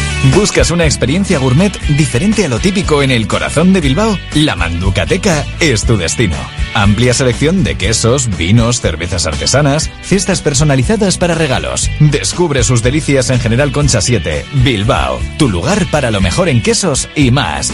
¿Buscas una experiencia gourmet diferente a lo típico en el corazón de Bilbao? La Manducateca es tu destino. Amplia selección de quesos, vinos, cervezas artesanas, cestas personalizadas para regalos. Descubre sus delicias en General Concha 7, Bilbao, tu lugar para lo mejor en quesos y más.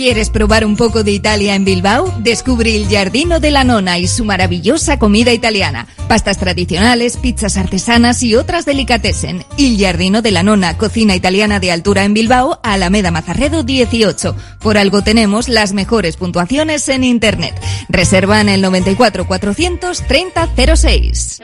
¿Quieres probar un poco de Italia en Bilbao? Descubre el Giardino de la Nona y su maravillosa comida italiana. Pastas tradicionales, pizzas artesanas y otras delicatessen. Il Giardino de la Nona, cocina italiana de altura en Bilbao, Alameda Mazarredo 18. Por algo tenemos las mejores puntuaciones en Internet. Reserva en el 94 430 06.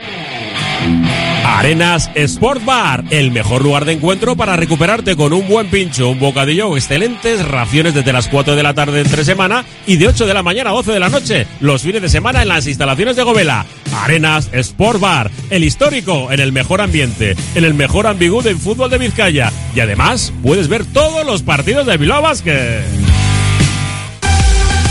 Arenas Sport Bar, el mejor lugar de encuentro para recuperarte con un buen pincho, un bocadillo o excelentes raciones desde las 4 de la tarde entre semana y de 8 de la mañana a 12 de la noche, los fines de semana en las instalaciones de Govela. Arenas Sport Bar, el histórico en el mejor ambiente, en el mejor ambigú del fútbol de Vizcaya. Y además puedes ver todos los partidos de Bilbao Basket.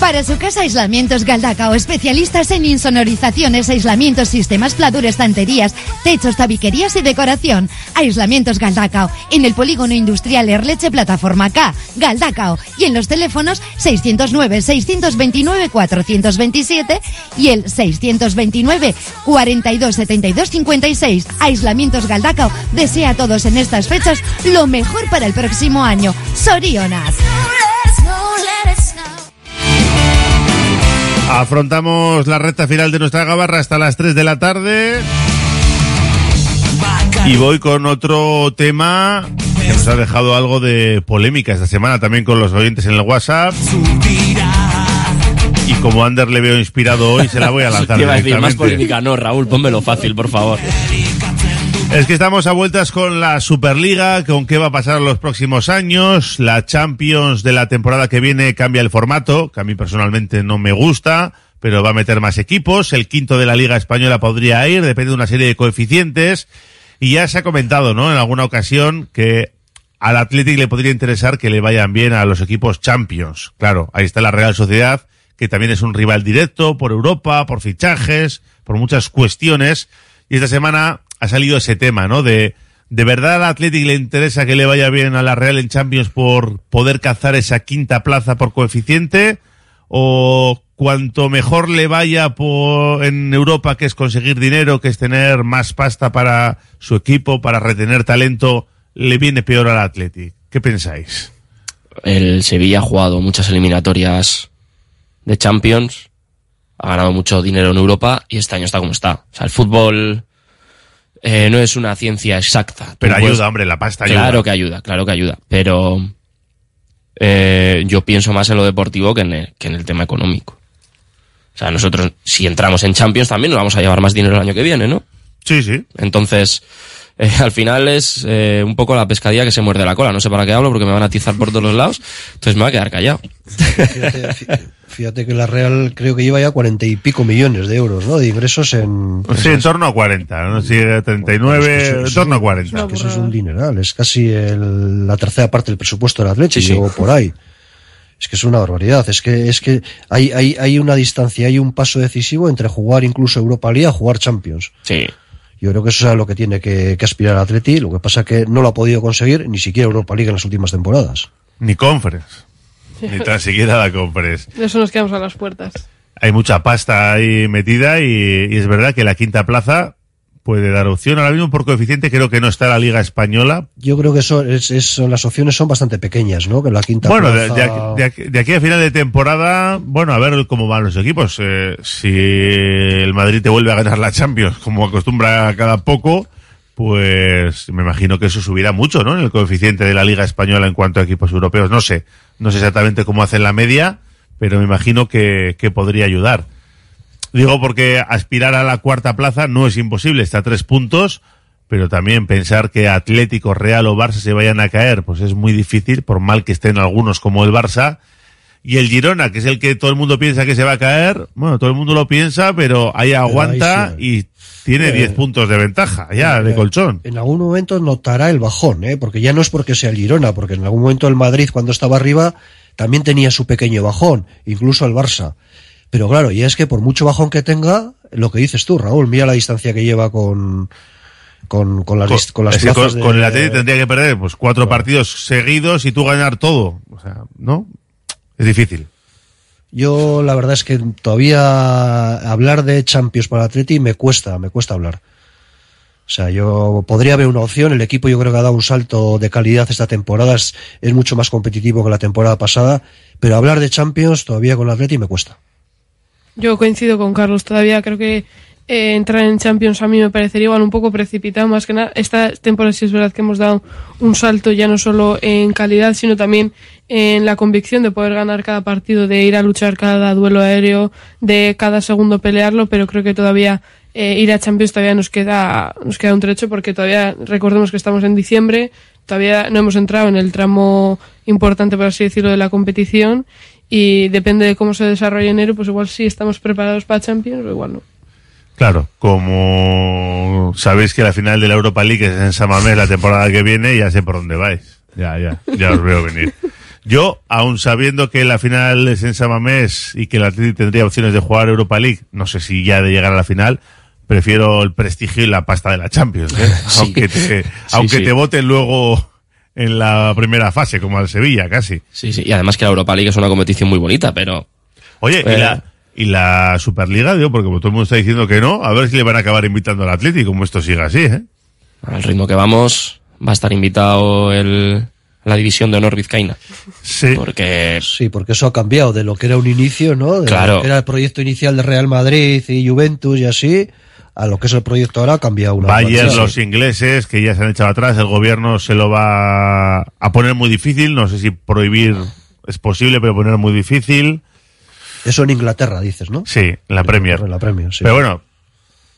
Para su casa, aislamientos Galdacao, especialistas en insonorizaciones, aislamientos, sistemas, pladur, estanterías, techos, tabiquerías y decoración. Aislamientos Galdacao, en el polígono industrial Erleche Plataforma K, Galdacao, y en los teléfonos 609-629-427 y el 629-427256. Aislamientos Galdacao desea a todos en estas fechas lo mejor para el próximo año. Sorionas. Afrontamos la recta final de nuestra gabarra hasta las 3 de la tarde. Y voy con otro tema que nos ha dejado algo de polémica esta semana también con los oyentes en el WhatsApp. Y como Ander le veo inspirado hoy, se la voy a lanzar. Te iba a decir, más polémica no, Raúl, pónmelo fácil, por favor. Es que estamos a vueltas con la Superliga, con qué va a pasar los próximos años. La Champions de la temporada que viene cambia el formato, que a mí personalmente no me gusta, pero va a meter más equipos. El quinto de la Liga Española podría ir, depende de una serie de coeficientes. Y ya se ha comentado, ¿no? En alguna ocasión que al Athletic le podría interesar que le vayan bien a los equipos Champions. Claro, ahí está la Real Sociedad, que también es un rival directo por Europa, por fichajes, por muchas cuestiones. Y esta semana ha salido ese tema, ¿no? De, ¿de verdad al Athletic le interesa que le vaya bien a la Real en Champions por poder cazar esa quinta plaza por coeficiente? ¿O cuanto mejor le vaya por, en Europa, que es conseguir dinero, que es tener más pasta para su equipo, para retener talento, le viene peor al Athletic? ¿Qué pensáis? El Sevilla ha jugado muchas eliminatorias de Champions, ha ganado mucho dinero en Europa y este año está como está. O sea, el fútbol eh, no es una ciencia exacta. Pero Tú puedes- ayuda, hombre, la pasta ayuda. Claro que ayuda, claro que ayuda. Pero eh, yo pienso más en lo deportivo que en, el, que en el tema económico. O sea, nosotros, si entramos en Champions, también nos vamos a llevar más dinero el año que viene, ¿no? Sí, sí. Entonces, eh, al final es eh, un poco la pescadilla que se muerde la cola. No sé para qué hablo porque me van a atizar por todos los lados. Entonces me voy a quedar callado. Fíjate, fí- fíjate que la Real creo que lleva ya cuarenta y pico millones de euros, ¿no? De ingresos en... Sí, en torno a 40, ¿no? Sí, 39, en torno a 40. que eso es un dineral, es casi el- la tercera parte del presupuesto del Atlético, o por ahí. Es que es una barbaridad, es que, es que hay, hay, hay una distancia, hay un paso decisivo entre jugar incluso Europa League a jugar Champions. Sí. Yo creo que eso es a lo que tiene que, que aspirar el Atleti, lo que pasa que no lo ha podido conseguir ni siquiera Europa League en las últimas temporadas. Ni Conference. Ni tan siquiera la Conference. De eso nos quedamos a las puertas. Hay mucha pasta ahí metida y, y es verdad que la quinta plaza puede dar opción. Ahora mismo por coeficiente creo que no está la Liga Española. Yo creo que eso es, es- las opciones son bastante pequeñas, ¿no? Que la quinta Bueno, de, plaza- de aquí, de aquí- de aquí a final de temporada, bueno, a ver cómo van los equipos. Eh, si el Madrid te vuelve a ganar la Champions, como acostumbra cada poco, pues me imagino que eso subirá mucho, ¿no? En el coeficiente de la Liga Española en cuanto a equipos europeos. No sé, no sé exactamente cómo hacen la media, pero me imagino que, que podría ayudar. Digo porque aspirar a la cuarta plaza no es imposible, está a tres puntos, pero también pensar que Atlético, Real o Barça se vayan a caer, pues es muy difícil, por mal que estén algunos como el Barça. Y el Girona, que es el que todo el mundo piensa que se va a caer, bueno, todo el mundo lo piensa, pero ahí aguanta y tiene Eh, 10 puntos de ventaja, ya, de Eh, colchón. En algún momento notará el bajón, ¿eh? porque ya no es porque sea el Girona, porque en algún momento el Madrid cuando estaba arriba también tenía su pequeño bajón, incluso el Barça. Pero claro, ya es que por mucho bajón que tenga, lo que dices tú, Raúl, mira la distancia que lleva con con, con las, Con, con las es que plazas con- de- con el Atlético tendría que perder pues cuatro partidos seguidos y tú ganar todo. O sea, ¿no? Es difícil. Yo la verdad es que todavía hablar de Champions para Atleti me cuesta, me cuesta hablar. O sea, yo podría haber una opción, el equipo yo creo que ha dado un salto de calidad esta temporada, es, es mucho más competitivo que la temporada pasada, pero hablar de Champions todavía con el Atleti me cuesta. Yo coincido con Carlos, todavía creo que eh, entrar en Champions a mí me parecería igual un poco precipitado, más que nada. Esta temporada sí es verdad que hemos dado un salto ya no solo en calidad, sino también en la convicción de poder ganar cada partido, de ir a luchar cada duelo aéreo, de cada segundo pelearlo, pero creo que todavía eh, ir a Champions todavía nos queda, nos queda un trecho porque todavía recordemos que estamos en diciembre, todavía no hemos entrado en el tramo importante, por así decirlo, de la competición y depende de cómo se desarrolle enero, pues igual sí estamos preparados para Champions o igual no. Claro, como sabéis que la final de la Europa League es en San Mamés la temporada que viene, ya sé por dónde vais. Ya, ya, ya os veo venir. Yo, aun sabiendo que la final es en Samamés y que el Atleti tendría opciones de jugar Europa League, no sé si ya de llegar a la final, prefiero el prestigio y la pasta de la Champions, ¿eh? Sí. aunque te, Sí, aunque sí. te voten luego en la primera fase, como al Sevilla, casi. Sí, sí. Y además que la Europa League es una competición muy bonita, pero. Oye, Eh, y la, y la Superliga, digo, porque como todo el mundo está diciendo que no, a ver si le van a acabar invitando al Atleti, como esto siga así, ¿eh? Al ritmo que vamos, va a estar invitado el, la división de honor vizcaína. Sí. Porque. Sí, porque eso ha cambiado de lo que era un inicio, ¿no? De Claro. lo que era el proyecto inicial de Real Madrid y Juventus y así, a lo que es el proyecto ahora ha cambiado una Bayern, los ingleses, que ya se han echado atrás, el gobierno se lo va a poner muy difícil, no sé si prohibir es posible, pero poner muy difícil. Eso en Inglaterra, dices, ¿no? Sí, en la Premier. En la Premier, sí. Pero bueno,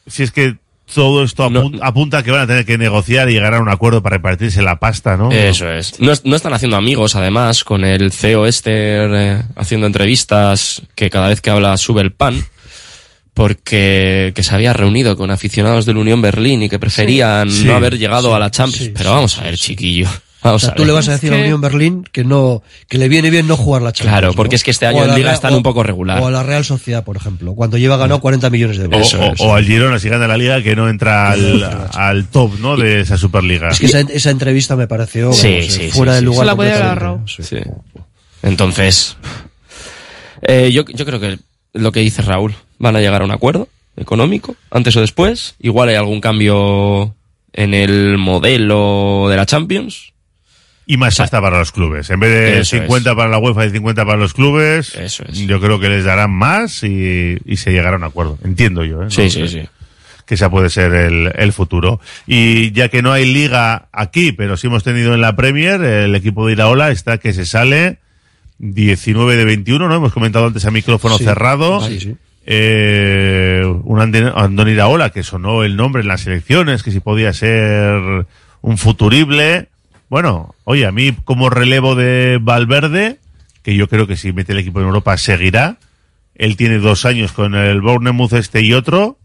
si es que todo esto apun- apunta a que van a tener que negociar y llegar a un acuerdo para repartirse la pasta, ¿no? Eso es. No, no están haciendo amigos, además, con el CEO este eh, haciendo entrevistas que cada vez que habla sube el pan. Porque que se había reunido con aficionados del Unión Berlín y que preferían Sí. no Sí, haber llegado sí, a la Champions. sí, Pero vamos a ver, chiquillo. Vamos O sea, a tú le vas a decir a que- Unión Berlín que no que le viene bien no jugar la Champions. Claro, ¿no? porque es que este año en Liga Real- están o- un poco regular. O a la Real Sociedad, por ejemplo, cuando lleva ganado 40 millones de euros. O, o- o al Girona, si gana la liga, que no entra al, al top, ¿no? De esa Superliga. Es que esa, esa entrevista me pareció Sí, vamos, sí, fuera sí, de sí. lugar. Se la podía. Sí. Entonces, eh, yo, yo creo que lo que dice Raúl, van a llegar a un acuerdo económico, antes o después. Igual hay algún cambio en el modelo de la Champions. Y más pasta para los clubes. En vez de Eso 50 para la UEFA y 50 para los clubes, yo creo que les darán más y, y se llegará a un acuerdo. Entiendo yo, ¿eh? Sí, No sí, sí. Que esa puede ser el, el futuro. Y ya que no hay liga aquí, pero sí hemos tenido en la Premier, el equipo de Iraola está que se sale 19 de 21, ¿no? Hemos comentado antes a micrófono Sí. cerrado. Sí, sí. Eh, un Andoni Iraola que sonó el nombre en las elecciones, que si podía ser un futurible. Bueno, oye, a mí como relevo de Valverde, que yo creo que si mete el equipo en Europa seguirá. Él tiene dos años con el Bournemouth este y otro.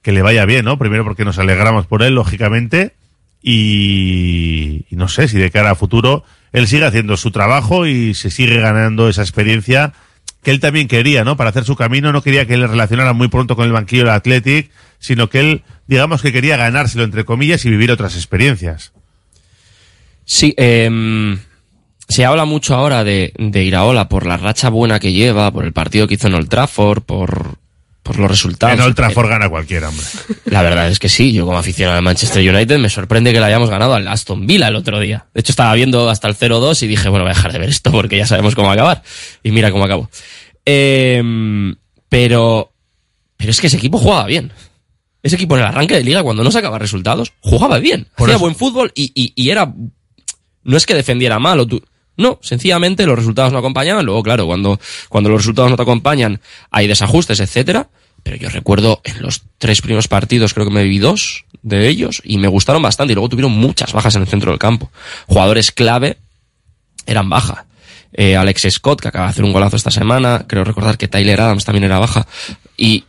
Que le vaya bien, ¿no? Primero porque nos alegramos por él, lógicamente. Y no sé si de cara a futuro él sigue haciendo su trabajo y se sigue ganando esa experiencia que él también quería, ¿no? Para hacer su camino, no quería que le relacionara muy pronto con el banquillo del Athletic, sino que él, digamos que quería ganárselo, entre comillas, y vivir otras experiencias. Sí, em, se habla mucho ahora de, de Iraola por la racha buena que lleva, por el partido que hizo en Old Trafford, por, por los resultados. En Old Trafford gana cualquiera, hombre. La verdad es que sí, yo como aficionado al Manchester United me sorprende que le hayamos ganado al Aston Villa el otro día. De hecho estaba viendo hasta el 0-2 y dije, bueno, voy a dejar de ver esto porque ya sabemos cómo acabar. Y mira cómo acabó. Em, pero, pero es que ese equipo jugaba bien. Ese equipo en el arranque de liga, cuando no sacaba resultados, jugaba bien. Por Hacía eso. buen fútbol y, y- y era, no es que defendiera mal o tú, no, sencillamente los resultados no acompañaban. Luego, claro, cuando, cuando los resultados no te acompañan, hay desajustes, etcétera. Pero yo recuerdo en los tres primeros partidos, creo que me viví dos de ellos y me gustaron bastante. Y luego tuvieron muchas bajas en el centro del campo. Jugadores clave eran baja. Eh, Alex Scott, que acaba de hacer un golazo esta semana. Creo recordar que Tyler Adams también era baja. Y,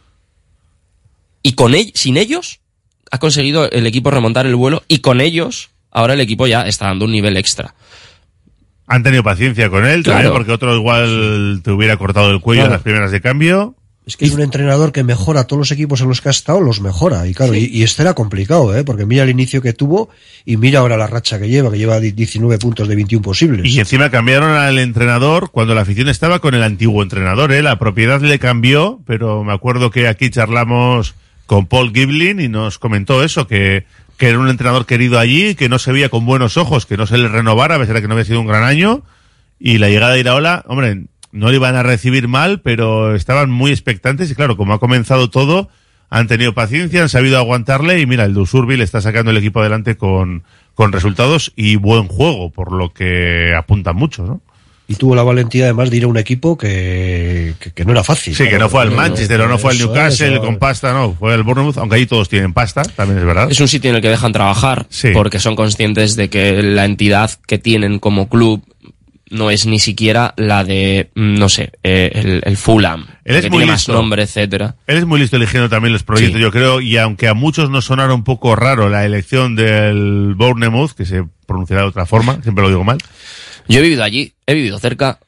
y con ell- sin ellos, ha conseguido el equipo remontar el vuelo. Y con ellos, ahora el equipo ya está dando un nivel extra. Han tenido paciencia con él, Claro. también, porque otro igual te hubiera cortado el cuello en las primeras de cambio. Es que es un entrenador que mejora todos los equipos en los que ha estado, los mejora. Y claro, y, y este era complicado, ¿eh? Porque mira el inicio que tuvo y mira ahora la racha que lleva, que lleva 19 puntos de 21 posibles. Y encima cambiaron al entrenador cuando la afición estaba con el antiguo entrenador, ¿eh? La propiedad le cambió, pero me acuerdo que aquí charlamos con Paul Giblin y nos comentó eso, que, que era un entrenador querido allí, que no se veía con buenos ojos, que no se le renovara, a pesar de que no había sido un gran año. Y la llegada de Iraola, hombre, no le iban a recibir mal, pero estaban muy expectantes y claro, como ha comenzado todo, han tenido paciencia, han sabido aguantarle y mira, el Dusurbi le está sacando el equipo adelante con, con resultados y buen juego, por lo que apuntan mucho, ¿no? Y tuvo la valentía además de ir a un equipo que, que, que no era fácil. Sí, que no fue al Manchester o no fue al Newcastle es, con pasta, no, fue al Bournemouth, aunque ahí todos tienen pasta, también es verdad. Es un sitio en el que dejan trabajar porque son conscientes de que la entidad que tienen como club no es ni siquiera la de, no sé, eh, el, el Fulham, Él es que muy tiene más listo. nombre, etcétera. Él es muy listo eligiendo también los proyectos, Sí. yo creo, y aunque a muchos nos sonara un poco raro la elección del Bournemouth, que se pronunciará de otra forma, siempre lo digo mal, Yo he vivido allí, he vivido cerca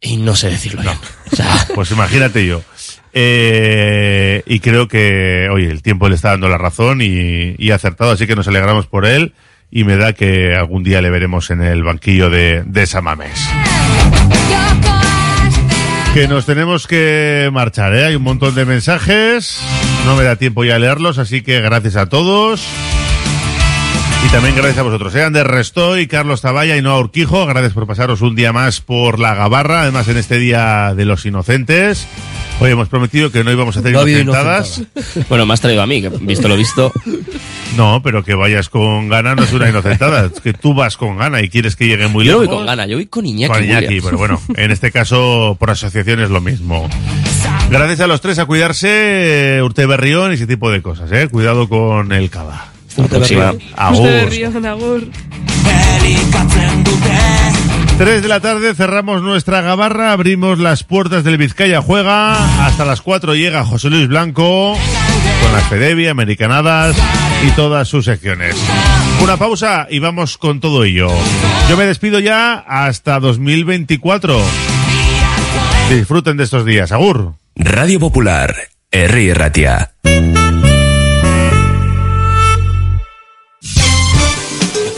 y no sé decirlo bien. Pues imagínate yo. Eh, y creo que, oye, el tiempo le está dando la razón y, y acertado, así que nos alegramos por él y me da que algún día le veremos en el banquillo de, de Samamés. Que nos tenemos que marchar, ¿eh? Hay un montón de mensajes, no me da tiempo ya a leerlos, así que gracias a todos. Y también gracias a vosotros, ¿eh? Ander Restoy, Carlos Taballa y Noa Urquijo, gracias por pasaros un día más por la Gabarra, además en este Día de los Inocentes. Hoy hemos prometido que no íbamos a hacer No inocentadas. Bueno, me has traído a mí, que visto lo visto. No, pero que vayas con gana no es una inocentada. Es que tú vas con gana y quieres que llegue muy Yo lejos. voy con gana, yo voy con Iñaki. Con Iñaki, pero bueno, en este caso por asociación es lo mismo. Gracias a los tres a cuidarse, Urte Berrión y ese tipo de cosas, ¿eh? Cuidado con el cava. Hasta la próxima. Agur. Usted río, Agur. 3 de la tarde cerramos nuestra gabarra, abrimos las puertas del Vizcaya Juega, hasta las 4 llega José Luis Blanco con las Fedevi, Americanadas y todas sus secciones. Una pausa y vamos con todo ello. Yo me despido ya hasta 2024. Disfruten de estos días. Agur. Radio Popular, Herri Ratia.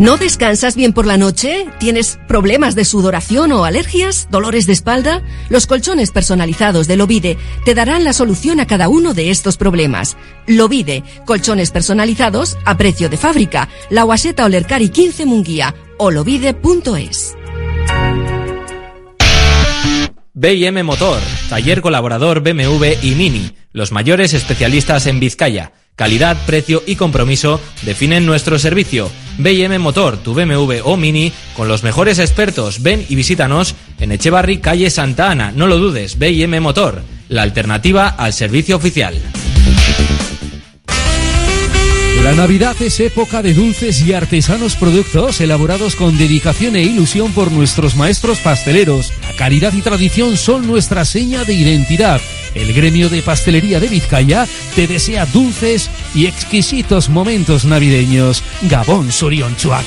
¿No descansas bien por la noche? ¿Tienes problemas de sudoración o alergias? ¿Dolores de espalda? Los colchones personalizados de Lovide te darán la solución a cada uno de estos problemas. Lovide, colchones personalizados a precio de fábrica. La Guaseta Olercari 15 Munguía o lovide.es. BM Motor, taller colaborador BMW y Mini, los mayores especialistas en Vizcaya. Calidad, precio y compromiso definen nuestro servicio. BM Motor, tu BMW o Mini, con los mejores expertos. Ven y visítanos en Echevarri, calle Santa Ana. No lo dudes, BM Motor, la alternativa al servicio oficial. La Navidad es época de dulces y artesanos productos elaborados con dedicación e ilusión por nuestros maestros pasteleros. La calidad y tradición son nuestra seña de identidad. El gremio de pastelería de Vizcaya te desea dulces y exquisitos momentos navideños. Gabón Surion Chuac.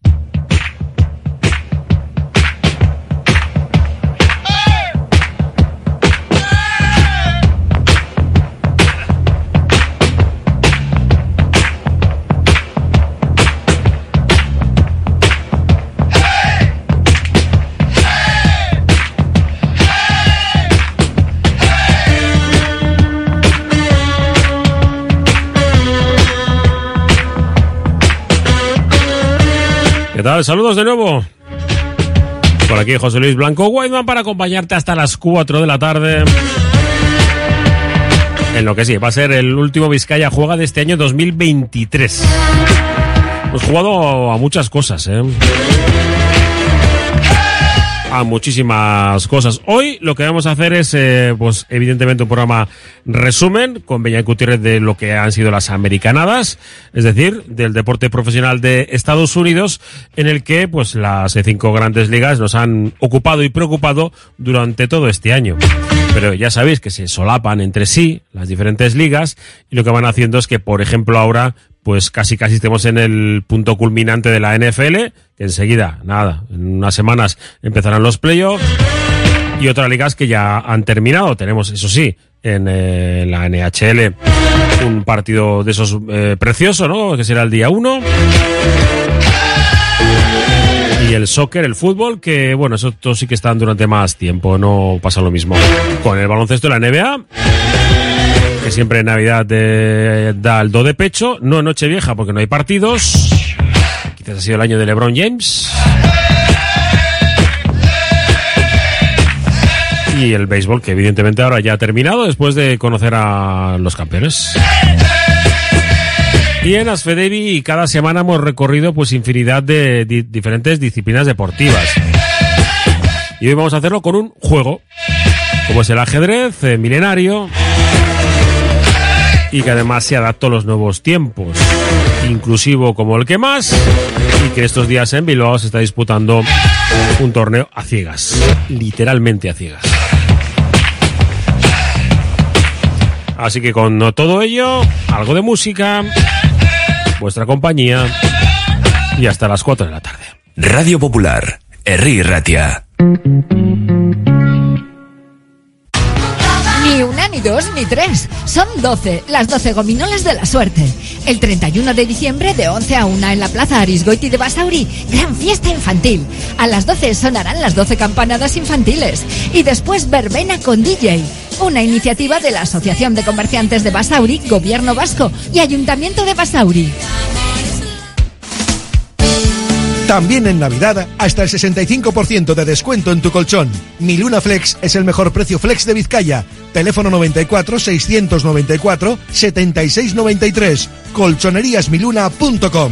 Saludos de nuevo. Por aquí José Luis Blanco Whiteman para acompañarte hasta las 4 de la tarde. En lo que sí, va a ser el último Vizcaya Juega de este año 2023. Hemos jugado a muchas cosas, ¿eh? A muchísimas cosas. Hoy lo que vamos a hacer es, eh, pues evidentemente un programa resumen con Beñat Gutiérrez de lo que han sido las americanadas, es decir, del deporte profesional de Estados Unidos, en el que pues las cinco grandes ligas nos han ocupado y preocupado durante todo este año. Pero ya sabéis que se solapan entre sí las diferentes ligas y lo que van haciendo es que, por ejemplo, ahora pues casi casi estemos en el punto culminante de la NFL, que enseguida, nada, en unas semanas empezarán los playoffs y otras ligas que ya han terminado. Tenemos, eso sí, en eh, la NHL un partido de esos eh, precioso, ¿no? Que será el día 1. Y el soccer, el fútbol, que bueno, eso todos sí que están durante más tiempo, no pasa lo mismo. Con el baloncesto de la NBA, que siempre en Navidad eh, da el do de pecho, no en Nochevieja porque no hay partidos. Quizás ha sido el año de LeBron James. Y el béisbol, que evidentemente ahora ya ha terminado después de conocer a los campeones. Y en Asfedevi cada semana hemos recorrido pues infinidad de di- diferentes disciplinas deportivas. Y hoy vamos a hacerlo con un juego, como es el ajedrez eh, milenario, y que además se adapta a los nuevos tiempos, inclusivo como el que más, y que estos días en Bilbao se está disputando un torneo a ciegas, literalmente a ciegas. Así que con todo ello, algo de música, vuestra compañía, y hasta las 4 de la tarde. Radio Popular, Herri Ratia. Dos, ni tres. Son 12, las 12 gominolas de la suerte. El 31 de diciembre de 11 a 1 en la Plaza Arisgoiti de Basauri, gran fiesta infantil. A las 12 sonarán las 12 campanadas infantiles. Y después verbena con DJ. Una iniciativa de la Asociación de Comerciantes de Basauri, Gobierno Vasco y Ayuntamiento de Basauri. También en Navidad, hasta el 65% de descuento en tu colchón. Mi Luna Flex es el mejor precio flex de Vizcaya. Teléfono 94 694 7693. Colchoneríasmiluna.com.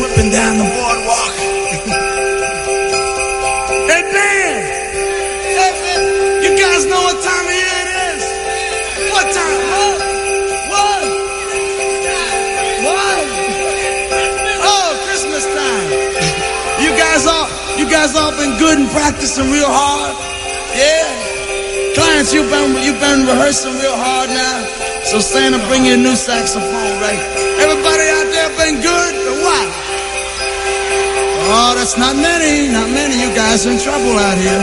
Whipping down the boardwalk. hey, band! You guys know what time of year it is? What time? What? What? What? Oh, Christmas time. You guys all, you guys all been good and practicing real hard? Yeah? Clients, you've been, you've been rehearsing real hard now. So Santa, bring you a new saxophone, right? Oh, that's not many, not many. You guys in trouble out here.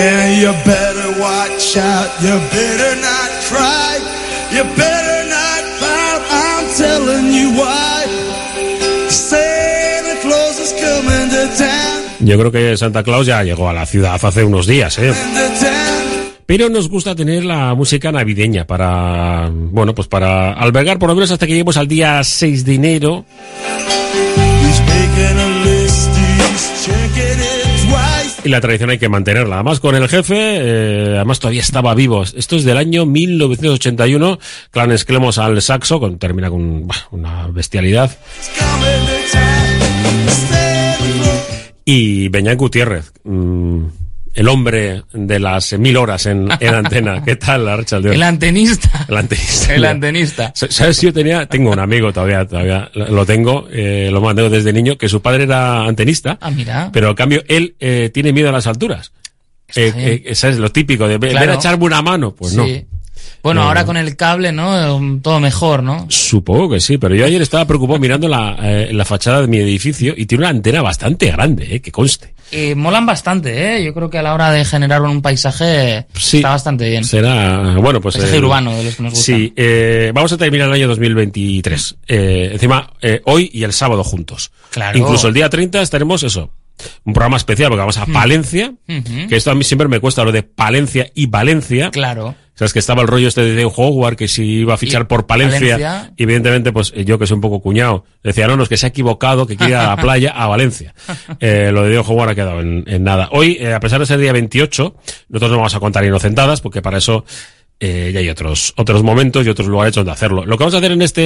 and you better watch out. You better not cry. You better not pout. I'm telling you why. Santa Claus is coming to town. Yo creo que Santa Claus ya llegó a la ciudad hace unos días, ¿eh? Pero nos gusta tener la música navideña para, bueno, pues para albergar por lo menos hasta que lleguemos al día 6 de enero. Y la tradición hay que mantenerla. Además, con el jefe, eh, además todavía estaba vivo. Esto es del año 1981. Clan Esclemos al saxo, con, termina con bah, una bestialidad. Y Beñán Gutiérrez, mm, el hombre de las mil horas en, en antena. ¿Qué tal, Archal? El antenista. El antenista. El antenista. ¿Sabes? Yo tenía, tengo un amigo todavía, todavía lo tengo, eh, lo mantengo desde niño, que su padre era antenista. Ah, mira. Pero en cambio, él eh, tiene miedo a las alturas. Eh, eh, ¿Sabes? Lo típico de ver Claro. a echarme una mano. Pues no. Sí. Bueno, No, ahora con el cable, ¿no? Um, Todo mejor, ¿no? Supongo que sí, pero yo ayer estaba preocupado mirando la, eh, la fachada de mi edificio y tiene una antena bastante grande, eh, que conste. Eh, molan bastante, ¿eh? Yo creo que a la hora de generar un paisaje está bastante bien. Será, bueno, pues... Paisaje eh, urbano, de los que nos gustan. Sí, eh, vamos a terminar el año 2023. Eh, encima, eh, hoy y el sábado juntos. Claro. Incluso el día 30 estaremos, eso, un programa especial porque vamos a Mm. Palencia, que esto a mí siempre me cuesta lo de Palencia y Valencia. Claro. Sabes que estaba el rollo este de Howard que si iba a fichar Y por Palencia, Valencia. y evidentemente pues eh, yo que soy un poco cuñado, decía no, no, es que se ha equivocado, que quiere ir a la playa a Valencia. Eh, lo de Diego Howard ha quedado en, en nada. Hoy, eh, a pesar de ser día 28, nosotros no vamos a contar inocentadas porque para eso eh, ya hay otros, otros momentos y otros lugares donde hacerlo. Lo que vamos a hacer en este